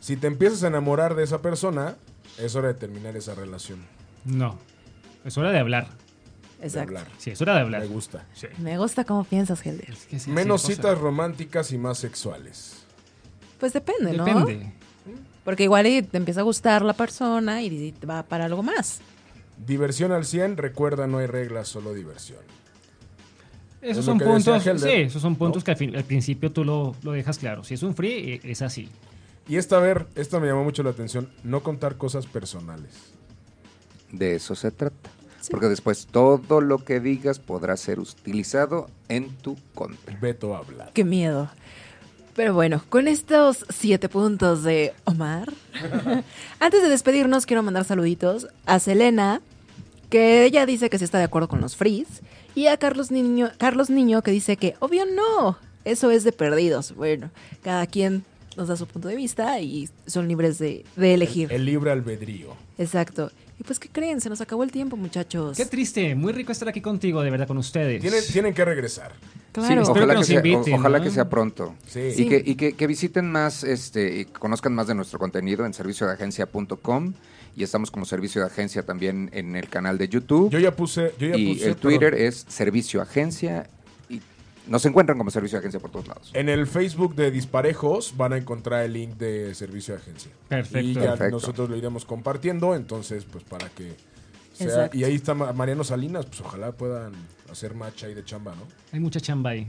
Si te empiezas a enamorar de esa persona, es hora de terminar esa relación. No, es hora de hablar. De Exacto. hablar. Sí, es hora de hablar. Me gusta. Sí. Me gusta cómo piensas, Helder. Es que sí, Menos sí, cosa. citas románticas y más sexuales. Pues depende, ¿no? Depende. Porque igual te empieza a gustar la persona y te va para algo más. Diversión al 100, recuerda, no hay reglas, solo diversión. Esos Es son puntos, Helder, sí, esos son puntos ¿no? que al, fin- al principio tú lo, lo dejas claro. Si es un free, eh, es así. Y esta, a ver, esta me llamó mucho la atención, no contar cosas personales. De eso se trata. Porque después todo lo que digas podrá ser utilizado en tu contra. Beto habla. Qué miedo. Pero bueno, con estos siete puntos de Omar, antes de despedirnos quiero mandar saluditos a Selena, que ella dice que sí está de acuerdo con los frees, y a Carlos Niño, Carlos Niño que dice que obvio no, eso es de perdidos. Bueno, cada quien nos da su punto de vista y son libres de, de elegir. El libre albedrío. Exacto. Y pues, ¿qué creen? Se nos acabó el tiempo, muchachos. Qué triste, muy rico estar aquí contigo, de verdad, con ustedes. Tienen, tienen que regresar. Claro. Sí, ojalá, que que nos sea, inviten, o- ojalá ¿no? que sea pronto. Sí. Sí. Y, que, y que- que visiten más este, y conozcan más de nuestro contenido en serviciodeagencia.com y estamos como servicio de agencia también en el canal de YouTube. Yo ya puse. Yo ya y puse, el Twitter perdón. es servicio agencia nos encuentran como servicio de agencia por todos lados. En el Facebook de Disparejos van a encontrar el link de servicio de agencia. Perfecto. Y ya Perfecto. nosotros lo iremos compartiendo, entonces, pues para que sea. Exacto. Y ahí está Ma- Mariano Salinas, pues ojalá puedan hacer match ahí de chamba, ¿no? Hay mucha chamba ahí.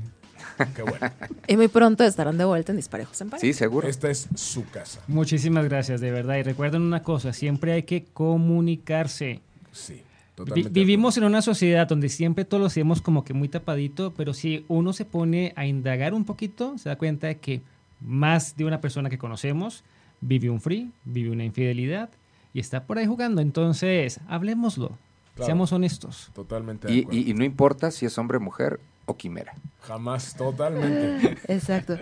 Qué bueno. Y muy pronto estarán de vuelta en Disparejos en Pareja. Sí, seguro. Esta es su casa. Muchísimas gracias, de verdad. Y recuerden una cosa, siempre hay que comunicarse. Sí, totalmente. vivimos en una sociedad donde siempre todos lo hacemos como que muy tapadito, pero si uno se pone a indagar un poquito, se da cuenta de que más de una persona que conocemos vive un free, vive una infidelidad y está por ahí jugando. Entonces, hablemoslo, Claro. seamos honestos. Totalmente de Y, acuerdo. y- y no importa si es hombre, mujer o quimera. Jamás, totalmente. Exacto.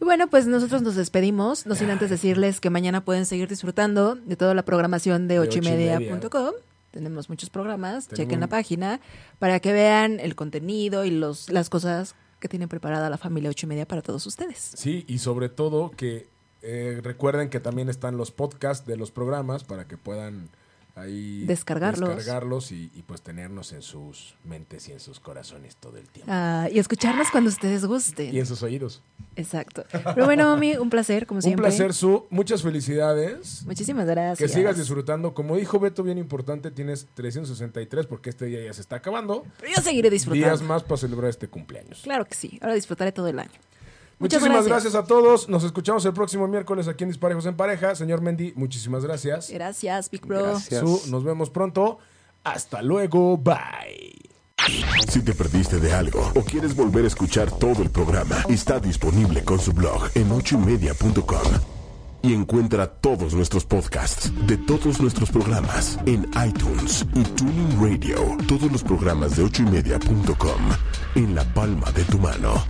Bueno, pues nosotros nos despedimos, no sin antes decirles que mañana pueden seguir disfrutando de toda la programación de De ocho y media.com. Tenemos muchos programas, Tenemos chequen la página para que vean el contenido y los, las cosas que tiene preparada la familia ocho y media para todos ustedes. Sí, y sobre todo que eh, recuerden que también están los podcasts de los programas para que puedan ahí Descargarlos. descargarlos y, y, pues tenernos en sus mentes y en sus corazones todo el tiempo. Ah, y escucharnos cuando ustedes gusten. Y en sus oídos. Exacto. Pero bueno, Mami, un placer, como Un siempre. placer, Su. Muchas felicidades. Muchísimas gracias. Que sigas disfrutando. Como dijo Beto, bien importante, tienes 363 porque este día ya se está acabando. Pero yo seguiré disfrutando. Días más para celebrar este cumpleaños. Claro que sí. Ahora disfrutaré todo el año. Muchísimas gracias. gracias. a todos. Nos escuchamos el próximo miércoles aquí en Disparejos en Pareja. Señor Mendy, muchísimas gracias. Gracias, Big Bro. Gracias. Su, nos vemos pronto. Hasta luego. Bye. Si te perdiste de algo o quieres volver a escuchar todo el programa, está disponible con su blog en ochoymedia.com. Y encuentra todos nuestros podcasts de todos nuestros programas en iTunes y Tuning Radio. Todos los programas de ochoymedia.com en la palma de tu mano.